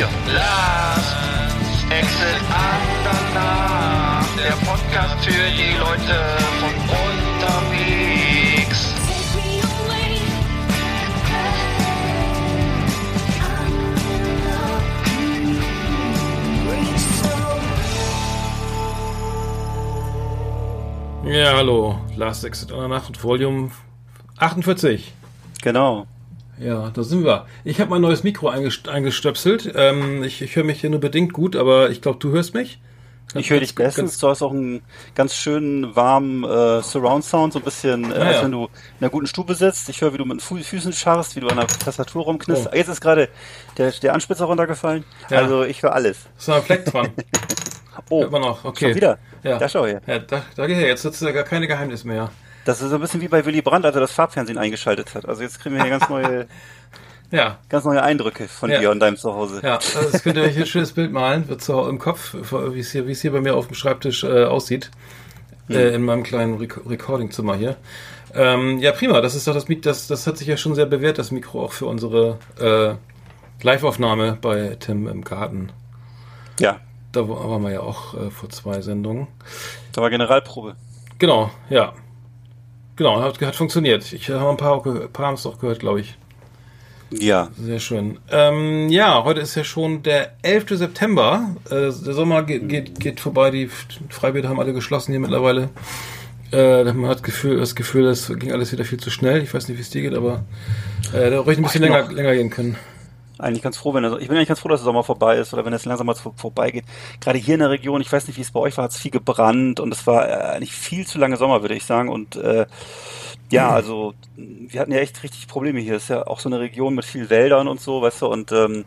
4. Last Exit Andernach, der Podcast für die Leute von unterwegs. Ja, hallo. Last Exit Andernach und Volume 48. Genau. Ja, da sind wir. Ich habe mein neues Mikro eingest eingestöpselt. Ähm, ich ich höre mich hier nur bedingt gut, aber ich glaube, du hörst mich. Ich höre dich Ganz- bestens. Du hast auch einen ganz schönen warmen äh, Surround Sound, so ein bisschen, äh, Ah, als ja. wenn du in einer guten Stube sitzt. Ich höre, wie du mit den Fu Füßen scharrst, wie du an der Tastatur rumknistst. Oh. Jetzt ist gerade der, der Anspitzer runtergefallen. Ja. Also ich höre alles. Ist noch ein Fleck dran. Oh, Hört man noch. Okay. schon wieder. Ja. Da schau her. Ja, da, da geh her. Jetzt sitzt ja gar keine Geheimnis mehr. Das ist so ein bisschen wie bei Willy Brandt, als er das Farbfernsehen eingeschaltet hat. Also jetzt kriegen wir hier ganz neue, Ja. ganz neue Eindrücke von Ja. dir und deinem Zuhause. Ja, also das könnt ihr euch ein schönes Bild malen, wird so im Kopf, wie es hier, wie es hier bei mir auf dem Schreibtisch äh, aussieht. Äh, in meinem kleinen Rec Recordingzimmer hier. Ähm, ja, prima. Das ist doch das Mik das, das hat sich ja schon sehr bewährt, das Mikro auch für unsere äh, Live-Aufnahme bei Tim im Garten. ja. Da wa- waren wir ja auch äh, vor zwei Sendungen. Da war Generalprobe. Genau, ja. Genau, hat, hat funktioniert. Ich habe ein paar, paar haben es auch gehört, glaube ich. Ja. Sehr schön. Ähm, ja, heute ist ja schon der 11. September. Äh, der Sommer geht, geht, geht vorbei. Die Freibäder haben alle geschlossen hier mittlerweile. Äh, man hat Gefühl, das Gefühl, es ging alles wieder viel zu schnell. Ich weiß nicht, wie es dir geht, aber äh, da ruhig ein bisschen länger, noch. länger gehen können. Eigentlich ganz froh, wenn er, ich bin eigentlich ganz froh, dass der Sommer vorbei ist oder wenn es langsam mal vor- vorbeigeht. Gerade hier in der Region, ich weiß nicht, wie es bei euch war, hat es viel gebrannt und es war äh, eigentlich viel zu lange Sommer, würde ich sagen. Und äh, ja, also wir hatten ja echt richtig Probleme hier. Es ist ja auch so eine Region mit viel Wäldern und so, weißt du, und ähm,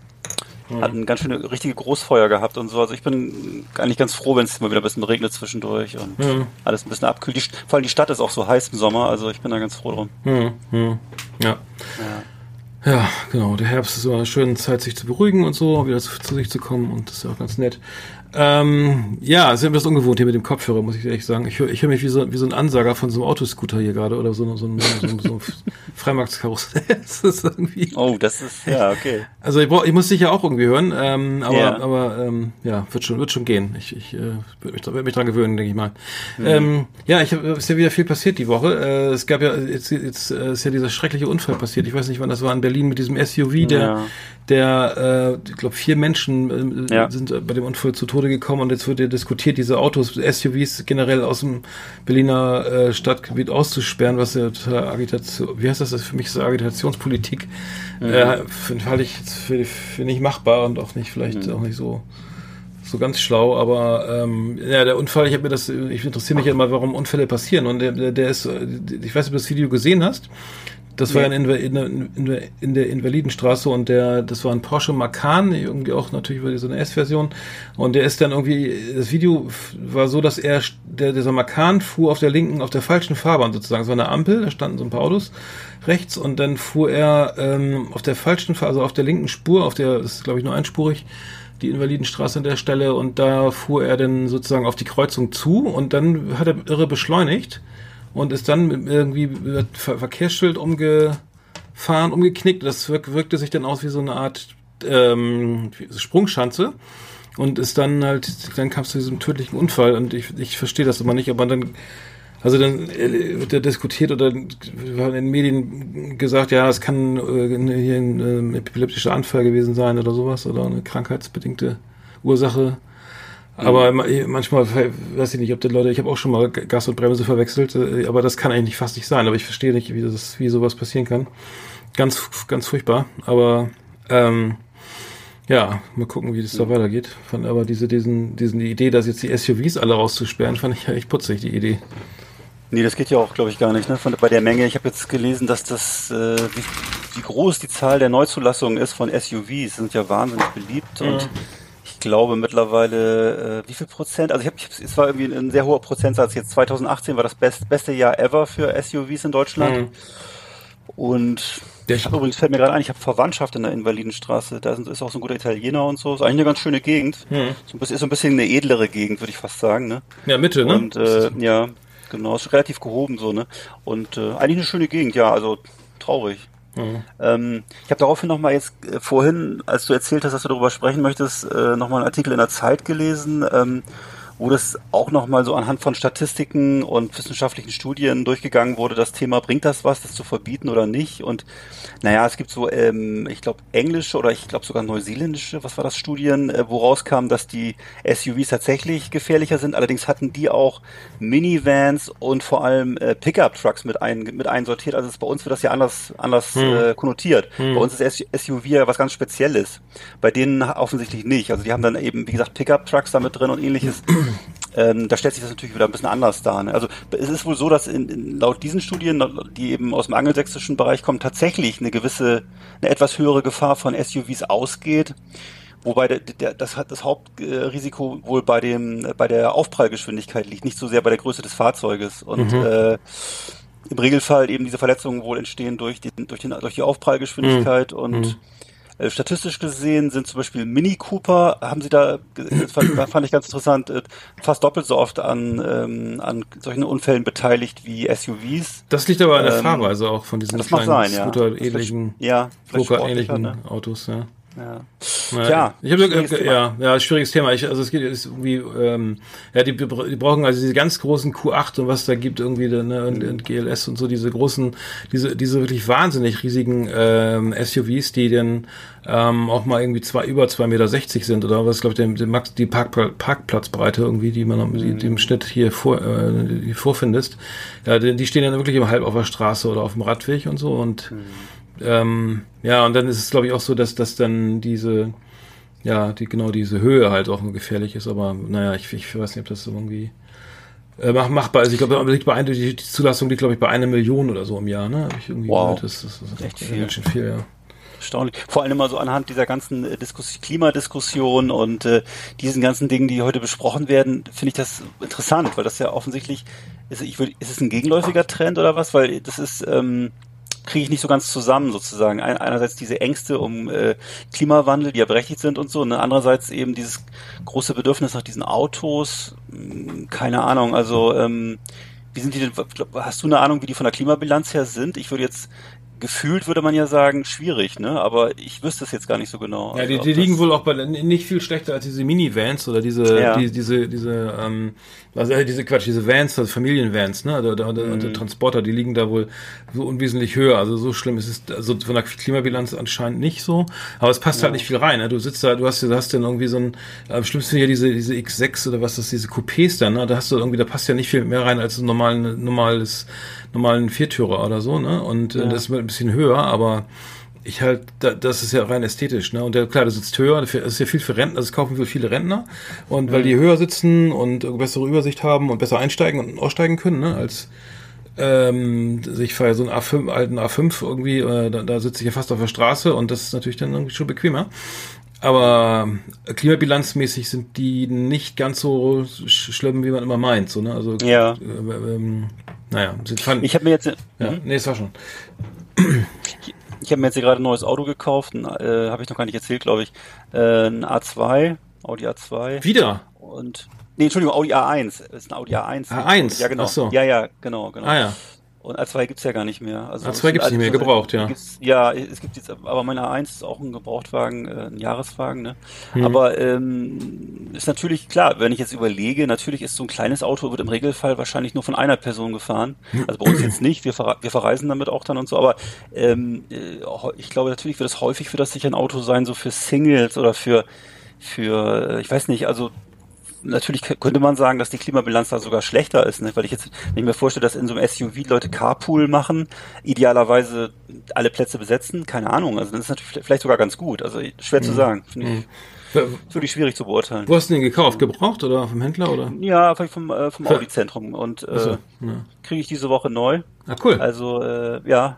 hatten ganz schöne richtige Großfeuer gehabt und so. Also ich bin eigentlich ganz froh, wenn es mal wieder ein bisschen regnet zwischendurch und Mhm. alles ein bisschen abkühlt. Die, vor allem die Stadt ist auch so heiß im Sommer, also ich bin da ganz froh drum. Hm, hm. Ja. Ja, genau. Der Herbst ist so eine schöne Zeit, sich zu beruhigen und so, wieder zu, zu sich zu kommen und das ist auch ganz nett. Ähm, ja, es ist etwas ungewohnt hier mit dem Kopfhörer, muss ich ehrlich sagen. Ich höre hör mich wie so, wie so ein Ansager von so einem Autoscooter hier gerade oder so, so, ein- so, ein- so ein Freimarktskarussell. Das ist irgendwie. Oh, das ist, ja, okay. Also ich, brauch, ich muss dich ja auch irgendwie hören, ähm, aber, Ja. aber ähm, ja, wird schon, wird schon gehen. Ich, ich äh, würde mich, werd mich dran gewöhnen, denke ich mal. Ähm, ja, ich hab, ist ja wieder viel passiert die Woche. Äh, es gab ja jetzt, jetzt äh, ist ja dieser schreckliche Unfall passiert. Ich weiß nicht, wann das war in Berlin mit diesem SUV, der, Ja. der, äh, ich glaube, vier Menschen äh, Ja. sind bei dem Unfall zu Tode gekommen und jetzt wird ja diskutiert, diese Autos, SUVs generell aus dem Berliner äh, Stadtgebiet auszusperren, was ja total Agitation, wie heißt das, das ist für mich so Agitationspolitik, äh, finde halte ich für, für nicht machbar und auch nicht, vielleicht auch nicht so so ganz schlau, aber ähm, ja, der Unfall, ich habe mir das, ich interessiere mich ja immer, warum Unfälle passieren und der, der, ist, ich weiß nicht, ob du das Video gesehen hast. Das war ja in, in, in, in, der Invalidenstraße und der, das war ein Porsche Macan, irgendwie auch natürlich über so eine S-Version. Und der ist dann irgendwie, das Video war so, dass er, der, dieser Macan fuhr auf der linken, auf der falschen Fahrbahn sozusagen. Es war eine Ampel, da standen so ein paar Autos rechts und dann fuhr er ähm, auf der falschen, also auf der linken Spur, auf der, das ist glaube ich nur einspurig, die Invalidenstraße an der Stelle und da fuhr er dann sozusagen auf die Kreuzung zu und dann hat er irre beschleunigt und ist dann irgendwie mit Ver Verkehrsschild umgefahren, umgeknickt. Das wirk wirkte sich dann aus wie so eine Art ähm, Sprungschanze und ist dann halt, dann kam es zu diesem tödlichen Unfall und ich, ich verstehe das immer nicht, aber dann also dann äh, wird ja diskutiert oder in den Medien gesagt, ja, es kann äh, hier ein ähm, epileptischer Anfall gewesen sein oder sowas oder eine krankheitsbedingte Ursache. Aber ma- manchmal weiß ich nicht, ob die Leute, ich habe auch schon mal Gas und Bremse verwechselt, äh, aber das kann eigentlich fast nicht sein. Aber ich verstehe nicht, wie das, wie sowas passieren kann. Ganz, ganz furchtbar. Aber ähm, Ja, mal gucken, wie das da weitergeht. Fand aber diese, diesen, diesen die Idee, dass jetzt die SUVs alle rauszusperren, fand ich ja echt putzig, die Idee. Nee, das geht ja auch, glaube ich, gar nicht. Ne? Von, bei der Menge, ich habe jetzt gelesen, dass das, äh, wie, wie groß die Zahl der Neuzulassungen ist von SUVs. Sind ja wahnsinnig beliebt und ich glaube mittlerweile, äh, wie viel Prozent? Also ich habe, es war irgendwie ein sehr hoher Prozentsatz. Jetzt 2018 war das best, beste Jahr ever für SUVs in Deutschland. Mhm. Und Der- ich habe übrigens fällt mir gerade ein, ich habe Verwandtschaft in der Invalidenstraße. Da ist auch so ein guter Italiener und so. Ist eigentlich eine ganz schöne Gegend. Mhm. So ein bisschen, ist so ein bisschen eine edlere Gegend, würde ich fast sagen. Ne? Ja, Mitte, ne? Und äh, ja, genau, ist relativ gehoben so, ne? Und äh, eigentlich eine schöne Gegend, ja, also traurig. Mhm. Ähm, ich habe daraufhin nochmal jetzt äh, vorhin, als du erzählt hast, dass du darüber sprechen möchtest, äh, nochmal einen Artikel in der Zeit gelesen, ähm, wo das auch nochmal so anhand von Statistiken und wissenschaftlichen Studien durchgegangen wurde, das Thema, bringt das was, das zu verbieten oder nicht? Und naja, es gibt so, ähm, ich glaube, englische oder ich glaube sogar neuseeländische, was war das, Studien, äh, wo rauskam, dass die SUVs tatsächlich gefährlicher sind. Allerdings hatten die auch Minivans und vor allem äh, Pickup-Trucks mit, ein, mit einsortiert. Also bei uns wird das ja anders, anders äh, konnotiert. Bei uns ist SUV ja was ganz Spezielles. Bei denen offensichtlich nicht. Also die haben dann eben, wie gesagt, Pickup-Trucks damit drin und ähnliches. Ähm, da stellt sich das natürlich wieder ein bisschen anders dar. Ne? Also es ist wohl so, dass in, in, laut diesen Studien, die eben aus dem angelsächsischen Bereich kommen, tatsächlich eine gewisse, eine etwas höhere Gefahr von SUVs ausgeht. Wobei der, der, das, hat das Hauptrisiko wohl bei dem bei der Aufprallgeschwindigkeit liegt, nicht so sehr bei der Größe des Fahrzeuges. Und äh, im Regelfall eben diese Verletzungen wohl entstehen durch die, durch, den, durch die Aufprallgeschwindigkeit und äh, statistisch gesehen sind zum Beispiel Mini Cooper, haben sie da, das fand, ich ganz interessant, äh, fast doppelt so oft an, ähm, an solchen Unfällen beteiligt wie SUVs. Das liegt aber an der Ähm, Fahrweise auch von diesen Das kleinen sein, ja. Scooter-ähnlichen, Ja, Flugger-ähnlichen ne? Autos, ja. Ja. Ja, Tja, ich habe schwieriges Thema. ja, ja, schwieriges Thema. Ich, also es geht ist irgendwie, ähm, ja, die, die brauchen also diese ganz großen Q8 und was da gibt irgendwie da, ne, und, und GLS und so diese großen, diese diese wirklich wahnsinnig riesigen ähm, SUVs, die dann ähm, auch mal irgendwie zwei über 2,60 Meter sind oder was glaube ich Max die Parkpla Parkplatzbreite irgendwie, die man Mhm. die, die im Schnitt hier vor äh, die vorfindest. Ja, die, die stehen dann wirklich im halb auf der Straße oder auf dem Radweg und so und Mhm. Ähm, ja, und dann ist es, glaube ich, auch so, dass, dass dann diese, ja, die, genau diese Höhe halt auch gefährlich ist, aber naja, ich, ich weiß nicht, ob das irgendwie äh, mach, machbar ist. Ich glaube, liegt bei ein, die, Zulassung liegt, glaube ich, bei einer Million oder so im Jahr, ne? Hab ich irgendwie Wow. gehört. Das, das, das ist Echt echt viel. ganz schön viel, ja. Erstaunlich. Vor allem immer so anhand dieser ganzen äh, Diskus Klimadiskussion und äh, diesen ganzen Dingen, die heute besprochen werden, finde ich das interessant, weil das ja offensichtlich ist, ich würd, ist es ein gegenläufiger Trend oder was? Weil das ist, ähm, kriege ich nicht so ganz zusammen sozusagen. Ein, einerseits diese Ängste um äh, Klimawandel, die ja berechtigt sind und so, und andererseits eben dieses große Bedürfnis nach diesen Autos. Hm, Keine Ahnung, also ähm, wie sind die denn, hast du eine Ahnung, wie die von der Klimabilanz her sind? Ich würde jetzt gefühlt würde man ja sagen, schwierig, ne? Aber ich wüsste es jetzt gar nicht so genau. Ja, die, Also, die liegen wohl auch bei nicht viel schlechter als diese Minivans oder diese, Ja. die, diese, diese, ähm, also äh, diese Quatsch, diese Vans, also Familienvans, ne? Oder, oder, oder Mhm. Transporter, die liegen da wohl so unwesentlich höher. Also so schlimm ist es, also von der Klimabilanz anscheinend nicht so. Aber es passt halt nicht viel rein. Ne? Du sitzt da, du hast, du hast dann irgendwie so ein, am schlimmsten hier diese, diese X6 oder was das, diese Coupés dann, ne? Da hast du irgendwie, da passt ja nicht viel mehr rein als ein normalen, normales, normalen Viertürer oder so, ne? Und äh, das ist ein bisschen höher, aber ich halt, da, das ist ja rein ästhetisch, ne? Und der, klar, du sitzt höher, das ist ja viel für Rentner, das kaufen für viele Rentner. Und weil die höher sitzen und bessere Übersicht haben und besser einsteigen und aussteigen können, ne? Als ähm, ich fahre ja so einen A5, alten A5 irgendwie, äh, da, da sitze ich ja fast auf der Straße und das ist natürlich dann irgendwie schon bequemer. Aber äh, klimabilanzmäßig sind die nicht ganz so sch schlimm, wie man immer meint. So, ne? Also, Ja. äh, ähm, naja, sind fand, Ich habe mir jetzt, ja, mhm. nee, es war schon. Ich habe mir jetzt hier gerade ein neues Auto gekauft, ein, äh, habe ich noch gar nicht erzählt, glaube ich, äh, ein A2, Audi A2 Wieder? und nee, Entschuldigung, Audi A1, ist ein Audi A1. A1? Ja, genau. Ach so. Ja, ja, genau, genau. Ah ja. Und A2 gibt's ja gar nicht mehr. Also A2 gibt's nicht mehr, gebraucht, ja. Ja, es gibt jetzt, aber mein A1 ist auch ein Gebrauchtwagen, äh, ein Jahreswagen, ne? Mhm. Aber ähm, ist natürlich klar, wenn ich jetzt überlege, natürlich ist so ein kleines Auto, wird im Regelfall wahrscheinlich nur von einer Person gefahren. Also bei uns jetzt nicht, wir, verre wir verreisen damit auch dann und so, aber ähm, äh, ich glaube natürlich wird es häufig für das sicher ein Auto sein, so für Singles oder für, für, äh, ich weiß nicht, also natürlich könnte man sagen, dass die Klimabilanz da sogar schlechter ist, ne? weil ich jetzt, wenn ich mir vorstelle, dass in so einem SUV Leute Carpool machen, idealerweise alle Plätze besetzen, keine Ahnung, also das ist natürlich vielleicht sogar ganz gut, also schwer Mhm. zu sagen, finde ich, Wo ist wirklich schwierig zu beurteilen. wo hast du den gekauft? Gebraucht oder vom Händler oder? Ja, vielleicht vom, äh, vom Audi-Zentrum und äh, Achso, ja. kriege ich diese Woche neu, Ah, cool. also äh, ja,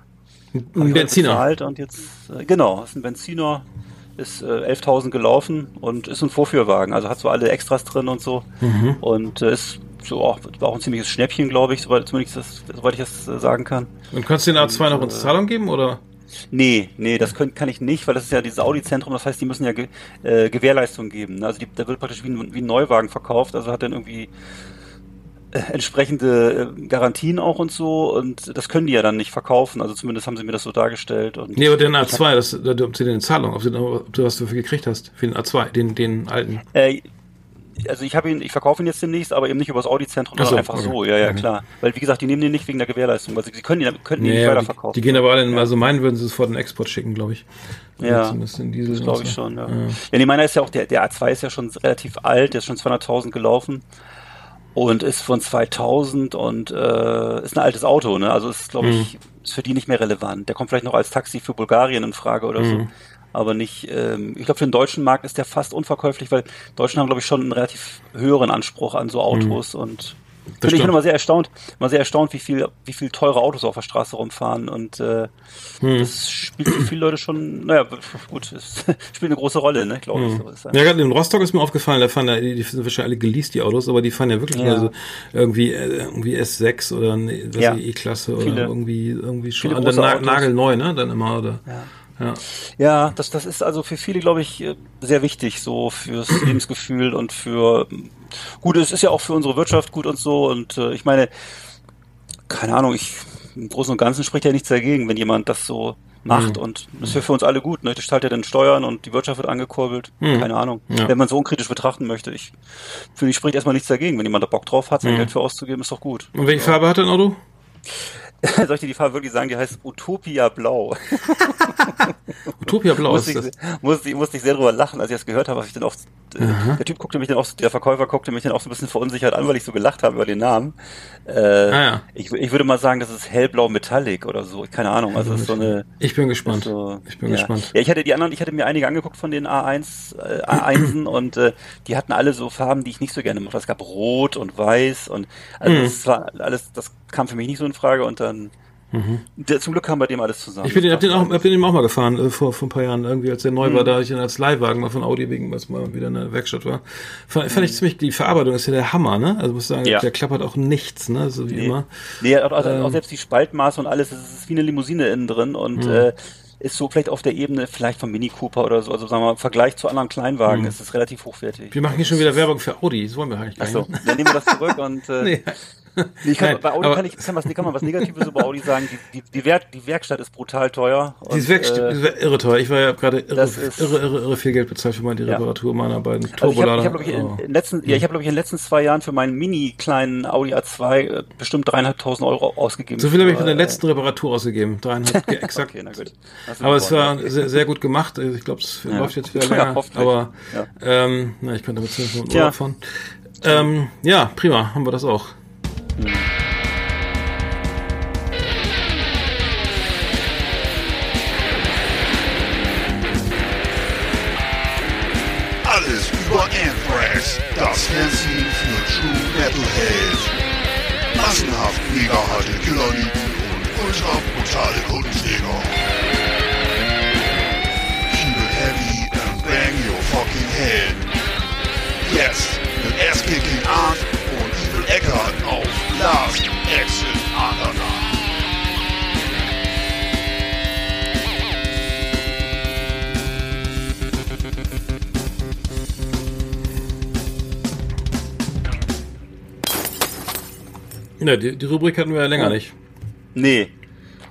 Ein ich Benziner. Und jetzt, äh, genau, ist ein Benziner, ist äh, 11.000 gelaufen und ist ein Vorführwagen, also hat so alle Extras drin und so. Mhm. Und äh, ist so auch, war auch ein ziemliches Schnäppchen, glaube ich, soweit, zumindest das, soweit ich das äh, sagen kann. Und kannst du den A2 noch in Zahlung geben oder? Nee, nee, das können, kann ich nicht, weil das ist ja dieses Audi-Zentrum, das heißt, die müssen ja ge, äh, Gewährleistung geben. Also die, da wird praktisch wie ein, wie ein Neuwagen verkauft, also hat dann irgendwie entsprechende äh, Garantien auch und so und das können die ja dann nicht verkaufen, also zumindest haben sie mir das so dargestellt. Und Nee, aber den A2, das, da- ob du den Zahlung, ob du, ob du was dafür gekriegt hast, für den A2, den, den alten. Äh, also ich habe ihn, ich verkaufe ihn jetzt demnächst, aber eben nicht über das Audi-Zentrum, sondern so, einfach okay. so, ja, ja, Okay. klar. Weil wie gesagt, die nehmen den nicht wegen der Gewährleistung, weil sie, sie können ihn, könnten ihn nicht Nee, die, weiterverkaufen. die gehen aber alle in, also meinen würden sie es vor den Export schicken, glaube ich. Ja, Zumindest in Diesel Das glaube ich schon, ja. Ja. Ja, nee, meiner ist ja auch, der, der A2 ist ja schon relativ alt, der ist schon 200.000 gelaufen und ist von 2000 und äh, ist ein altes Auto, ne? Also ist, glaube Mhm. ich, ist für die nicht mehr relevant. Der kommt vielleicht noch als Taxi für Bulgarien in Frage oder Mhm. so. Aber nicht, ähm, ich glaube, für den deutschen Markt ist der fast unverkäuflich, weil Deutschen haben, glaube ich, schon einen relativ höheren Anspruch an so Autos und Mhm. Das bin ich stimmt. immer sehr erstaunt, immer sehr erstaunt, wie viel, wie viel teure Autos auf der Straße rumfahren und äh, Hm. das spielt für viele Leute schon, naja, gut, es spielt eine große Rolle, ne, glaube ich. Hm. Es Ja, gerade in Rostock ist mir aufgefallen, da fahren ja, die die sind wahrscheinlich alle geleast, die Autos, aber die fahren ja wirklich Ja. nur so irgendwie, äh, irgendwie S6 oder eine was Ja. ich, E-Klasse oder irgendwie, irgendwie schon an der Na nagelneu, ne, dann immer, oder? Ja. Ja. Ja, das, das ist also für viele, glaube ich, äh, sehr wichtig, so fürs Lebensgefühl und für, gut, es ist ja auch für unsere Wirtschaft gut und so und äh, ich meine, keine Ahnung, ich, im Großen und Ganzen spricht ja nichts dagegen, wenn jemand das so macht Mhm. und das ist ja für uns alle gut, ne? Das zahlt ja dann Steuern und die Wirtschaft wird angekurbelt, Mhm. keine Ahnung. Ja. Wenn man so unkritisch betrachten möchte, ich finde, ich spricht erstmal nichts dagegen, wenn jemand da Bock drauf hat, sein Mhm. Geld für auszugeben, ist doch gut. Und welche Farbe hat dein Auto? Soll ich dir die Farbe wirklich sagen? Die heißt Utopia Blau. Utopia Blau musste, ist ich, das. musste, ich, musste ich sehr drüber lachen, als ich das gehört habe, was ich dann auch, äh, der Typ guckte mich dann auch, der Verkäufer guckte mich dann auch so ein bisschen verunsichert an, weil ich so gelacht habe über den Namen. Äh, Ah, ja. ich, ich würde mal sagen, das ist hellblau Metallic oder so, keine Ahnung, also das ist so eine, Ich bin gespannt. so, ich bin ja. gespannt. Ja, ich hatte die anderen, ich hatte mir einige angeguckt von den A1, äh, A1en und äh, die hatten alle so Farben, die ich nicht so gerne mochte. Es gab Rot und Weiß und also Mhm. das war alles, das kam für mich nicht so in Frage und dann der, zum Glück kam bei dem alles zusammen. Mhm. Ich bin den, hab den auch, hab den eben auch mal gefahren, äh, vor, vor ein paar Jahren, irgendwie, als der neu Mhm. war, da hatte ich ihn als Leihwagen mal von Audi wegen, was mal wieder in der Werkstatt war. Fand, fand ich ziemlich, die Verarbeitung ist ja der Hammer, ne? Also muss sagen, Mhm. Ja. der klappert auch nichts, ne? So wie Nee. immer. Nee, auch, also Ähm. auch selbst die Spaltmaße und alles, es ist wie eine Limousine innen drin und Hm. äh, ist so vielleicht auf der Ebene vielleicht vom Mini Cooper oder so, also sagen wir mal, im Vergleich zu anderen Kleinwagen ist es relativ hochwertig. Hm. Wir machen hier schon wieder Werbung für Audi, das wollen wir eigentlich gar Achso, nicht. dann nehmen wir das zurück und äh, Nee. Nee, ich kann, Nein, bei Audi aber- kann, ich, kann, was, kann man was Negatives über Audi sagen. Die, die, die, Werk, die Werkstatt ist brutal teuer. Die ist und, äh, die ist irre teuer. Ich war ja gerade irre, ist- irre, irre, irre viel Geld bezahlt für meine Ja. Reparatur meiner beiden Also ich habe, Turbolader. ich hab, ich, in, Oh. in letzten, ja, ich habe, glaube ich, in den letzten zwei Jahren für meinen mini kleinen Audi A2 äh, bestimmt dreieinhalbtausend Euro ausgegeben. so viel habe ich von der Äh, letzten Reparatur ausgegeben. Dreieinhalb, exakt. Okay, na gut. Aber es war ja. sehr, sehr gut gemacht. Ich glaube, es Ja. läuft jetzt wieder Ja, länger. hoffentlich. aber Ja. ähm, na, ich könnte mit 10 Minuten Tja. Urlaub fahren. Ähm, ja, prima, haben wir das auch. Alles über Anthrax, das Fernsehen für True Metalhead. Massenhaft mega Exit Andernach. Ja, die, die Rubrik hatten wir ja länger nicht. Nee.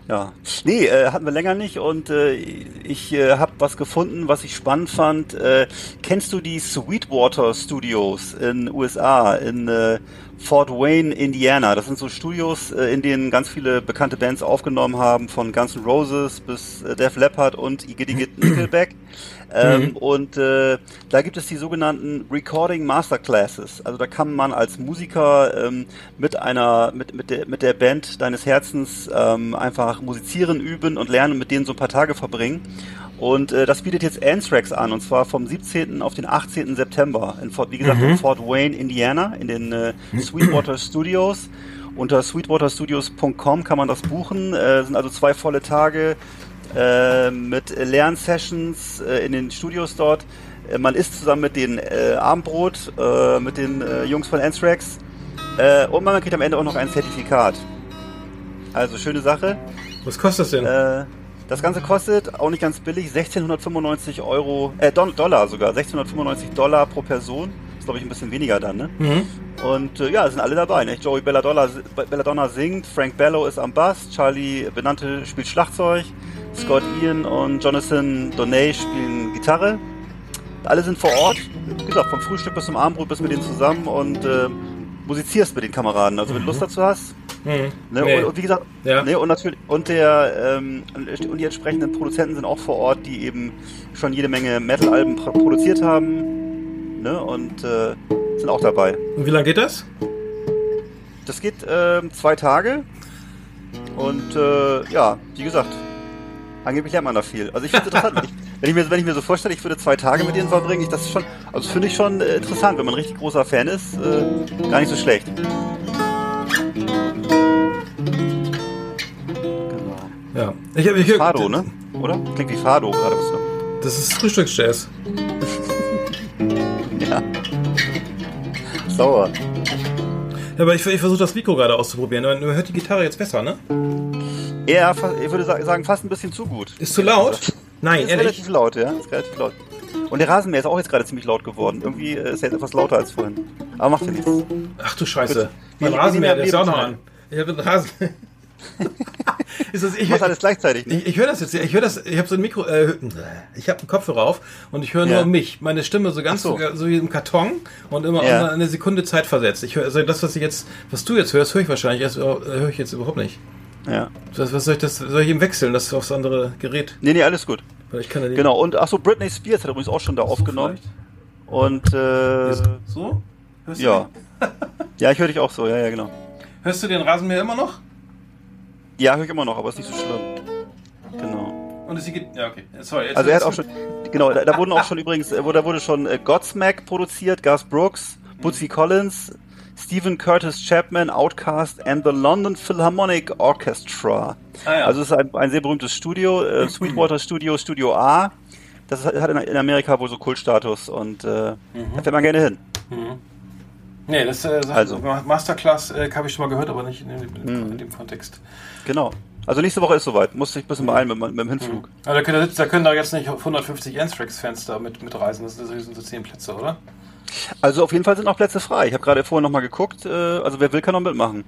Ja. Nee, äh, hatten wir länger nicht und äh, ich äh, habe was gefunden, was ich spannend fand. Äh, kennst du die Sweetwater Studios in USA, in äh, Fort Wayne, Indiana? Das sind so Studios, äh, in denen ganz viele bekannte Bands aufgenommen haben, von Guns N' Roses bis äh, Def Leppard und Iggy Nickelback. Ähm, Und äh, da gibt es die sogenannten Recording Masterclasses. Also da kann man als Musiker ähm, mit einer, mit, mit, der, mit der Band deines Herzens ähm, einfach musizieren, üben und lernen und mit denen so ein paar Tage verbringen. Und äh, das bietet jetzt Anthrax an, und zwar vom 17. auf den 18. September. In Fort, wie gesagt, in Fort Wayne, Indiana, in den äh, Sweetwater Studios. Unter sweetwaterstudios.com kann man das buchen. Äh, sind also zwei volle Tage äh, mit Lernsessions äh, in den Studios dort. Äh, man isst zusammen mit den äh, Abendbrot, mit den Jungs von Anthrax. Und man kriegt am Ende auch noch ein Zertifikat. Also schöne Sache. Was kostet das denn? Das Ganze kostet auch nicht ganz billig, 1695 Euro, äh, Dollar sogar, 1695 Dollar pro Person. Ist glaube ich ein bisschen weniger dann, ne? Und äh, ja, sind alle dabei, ne? Joey Belladonna, Belladonna singt, Frank Bello ist am Bass, Charlie Benannte spielt Schlagzeug, Scott Ian und Jonathan Donay spielen Gitarre. Alle sind vor Ort, wie gesagt, vom Frühstück bis zum Abendbrot bist du mit denen zusammen und äh, musizierst mit den Kameraden. Also wenn du Lust dazu hast, Hm. Ne, Nee. und, und wie gesagt, Ja. ne, und natürlich und der ähm, und die entsprechenden Produzenten sind auch vor Ort, die eben schon jede Menge Metal-Alben pro- produziert haben, ne, und äh, sind auch dabei. Und wie lange geht das? Das geht ähm, zwei Tage und äh, ja, wie gesagt, angeblich lernt man da viel. Also ich finde es interessant, wenn ich, wenn ich mir wenn ich mir so vorstelle, ich würde zwei Tage mit denen verbringen, ich das ist schon, also finde ich schon äh, interessant, wenn man ein richtig großer Fan ist, äh, gar nicht so schlecht. Genau. Ja. Ich, hab- ich, Fado, ne? Oder? Klingt wie Fado gerade. was du- Das ist Frühstücksjazz. Ja. Sauer. Ja, aber ich, ich versuche das Mikro gerade auszuprobieren. Man hört die Gitarre jetzt besser, ne? Ja, ich würde sa- sagen, fast ein bisschen zu gut. Ist zu laut? Nein, Ist ehrlich. relativ laut, ja. Ist relativ laut. Und der Rasenmäher ist auch jetzt gerade ziemlich laut geworden. Irgendwie äh, ist er jetzt etwas lauter als vorhin. Aber macht ja nichts. Ach du Scheiße. Mein Rasenmäher, ist auch noch an. Ich habe einen Rasen. ist das, ich, mach alles gleichzeitig. Ne? ich, ich höre das jetzt. Ich höre das. Ich habe so ein Mikro. Äh, ich habe einen Kopfhörer auf und ich höre Ja. nur mich. Meine Stimme so ganz so. so. wie im Karton und immer Ja. eine Sekunde Zeit versetzt. Ich höre also das, was ich jetzt, was du jetzt hörst, höre ich wahrscheinlich erst, äh, höre ich jetzt überhaupt nicht. Ja. Was, was soll ich das? Soll ich eben wechseln, das aufs andere Gerät? Nee, nee, alles gut. Weil ich kann ja die- Genau. Und ach so, Britney Spears hat übrigens auch schon da aufgenommen. Und äh, So? Hörst du ja. Ja, ich höre dich auch so. Ja, ja, genau. Hörst du den Rasenmäher immer noch? Ja, höre ich immer noch, aber ist nicht so schlimm. Genau. Und es geht. Ja, okay. Sorry. Jetzt Also er hat auch schon, genau, da, da wurden auch schon übrigens, äh, da wurde schon äh, Godsmack produziert, Gus Brooks, Bootsy Collins, Stephen Curtis Chapman, Outcast and the London Philharmonic Orchestra. Ah, ja. Also es ist ein, ein sehr berühmtes Studio, äh, Sweetwater Studio, Studio A. Das hat in, in Amerika wohl so Kultstatus und äh, da fährt man gerne hin. Nee, das äh, Also. Masterclass äh, habe ich schon mal gehört, aber nicht in dem, in dem Kontext. Genau. Also nächste Woche ist soweit. Muss sich ein bisschen beeilen mit, mit dem Hinflug. Aber da können, da können da jetzt nicht 150 Anthrax-Fans da mit, mitreisen. Das, das sind so 10 Plätze, oder? Also auf jeden Fall sind noch Plätze frei. Ich habe gerade vorhin noch mal geguckt. Äh, also wer will, kann noch mitmachen.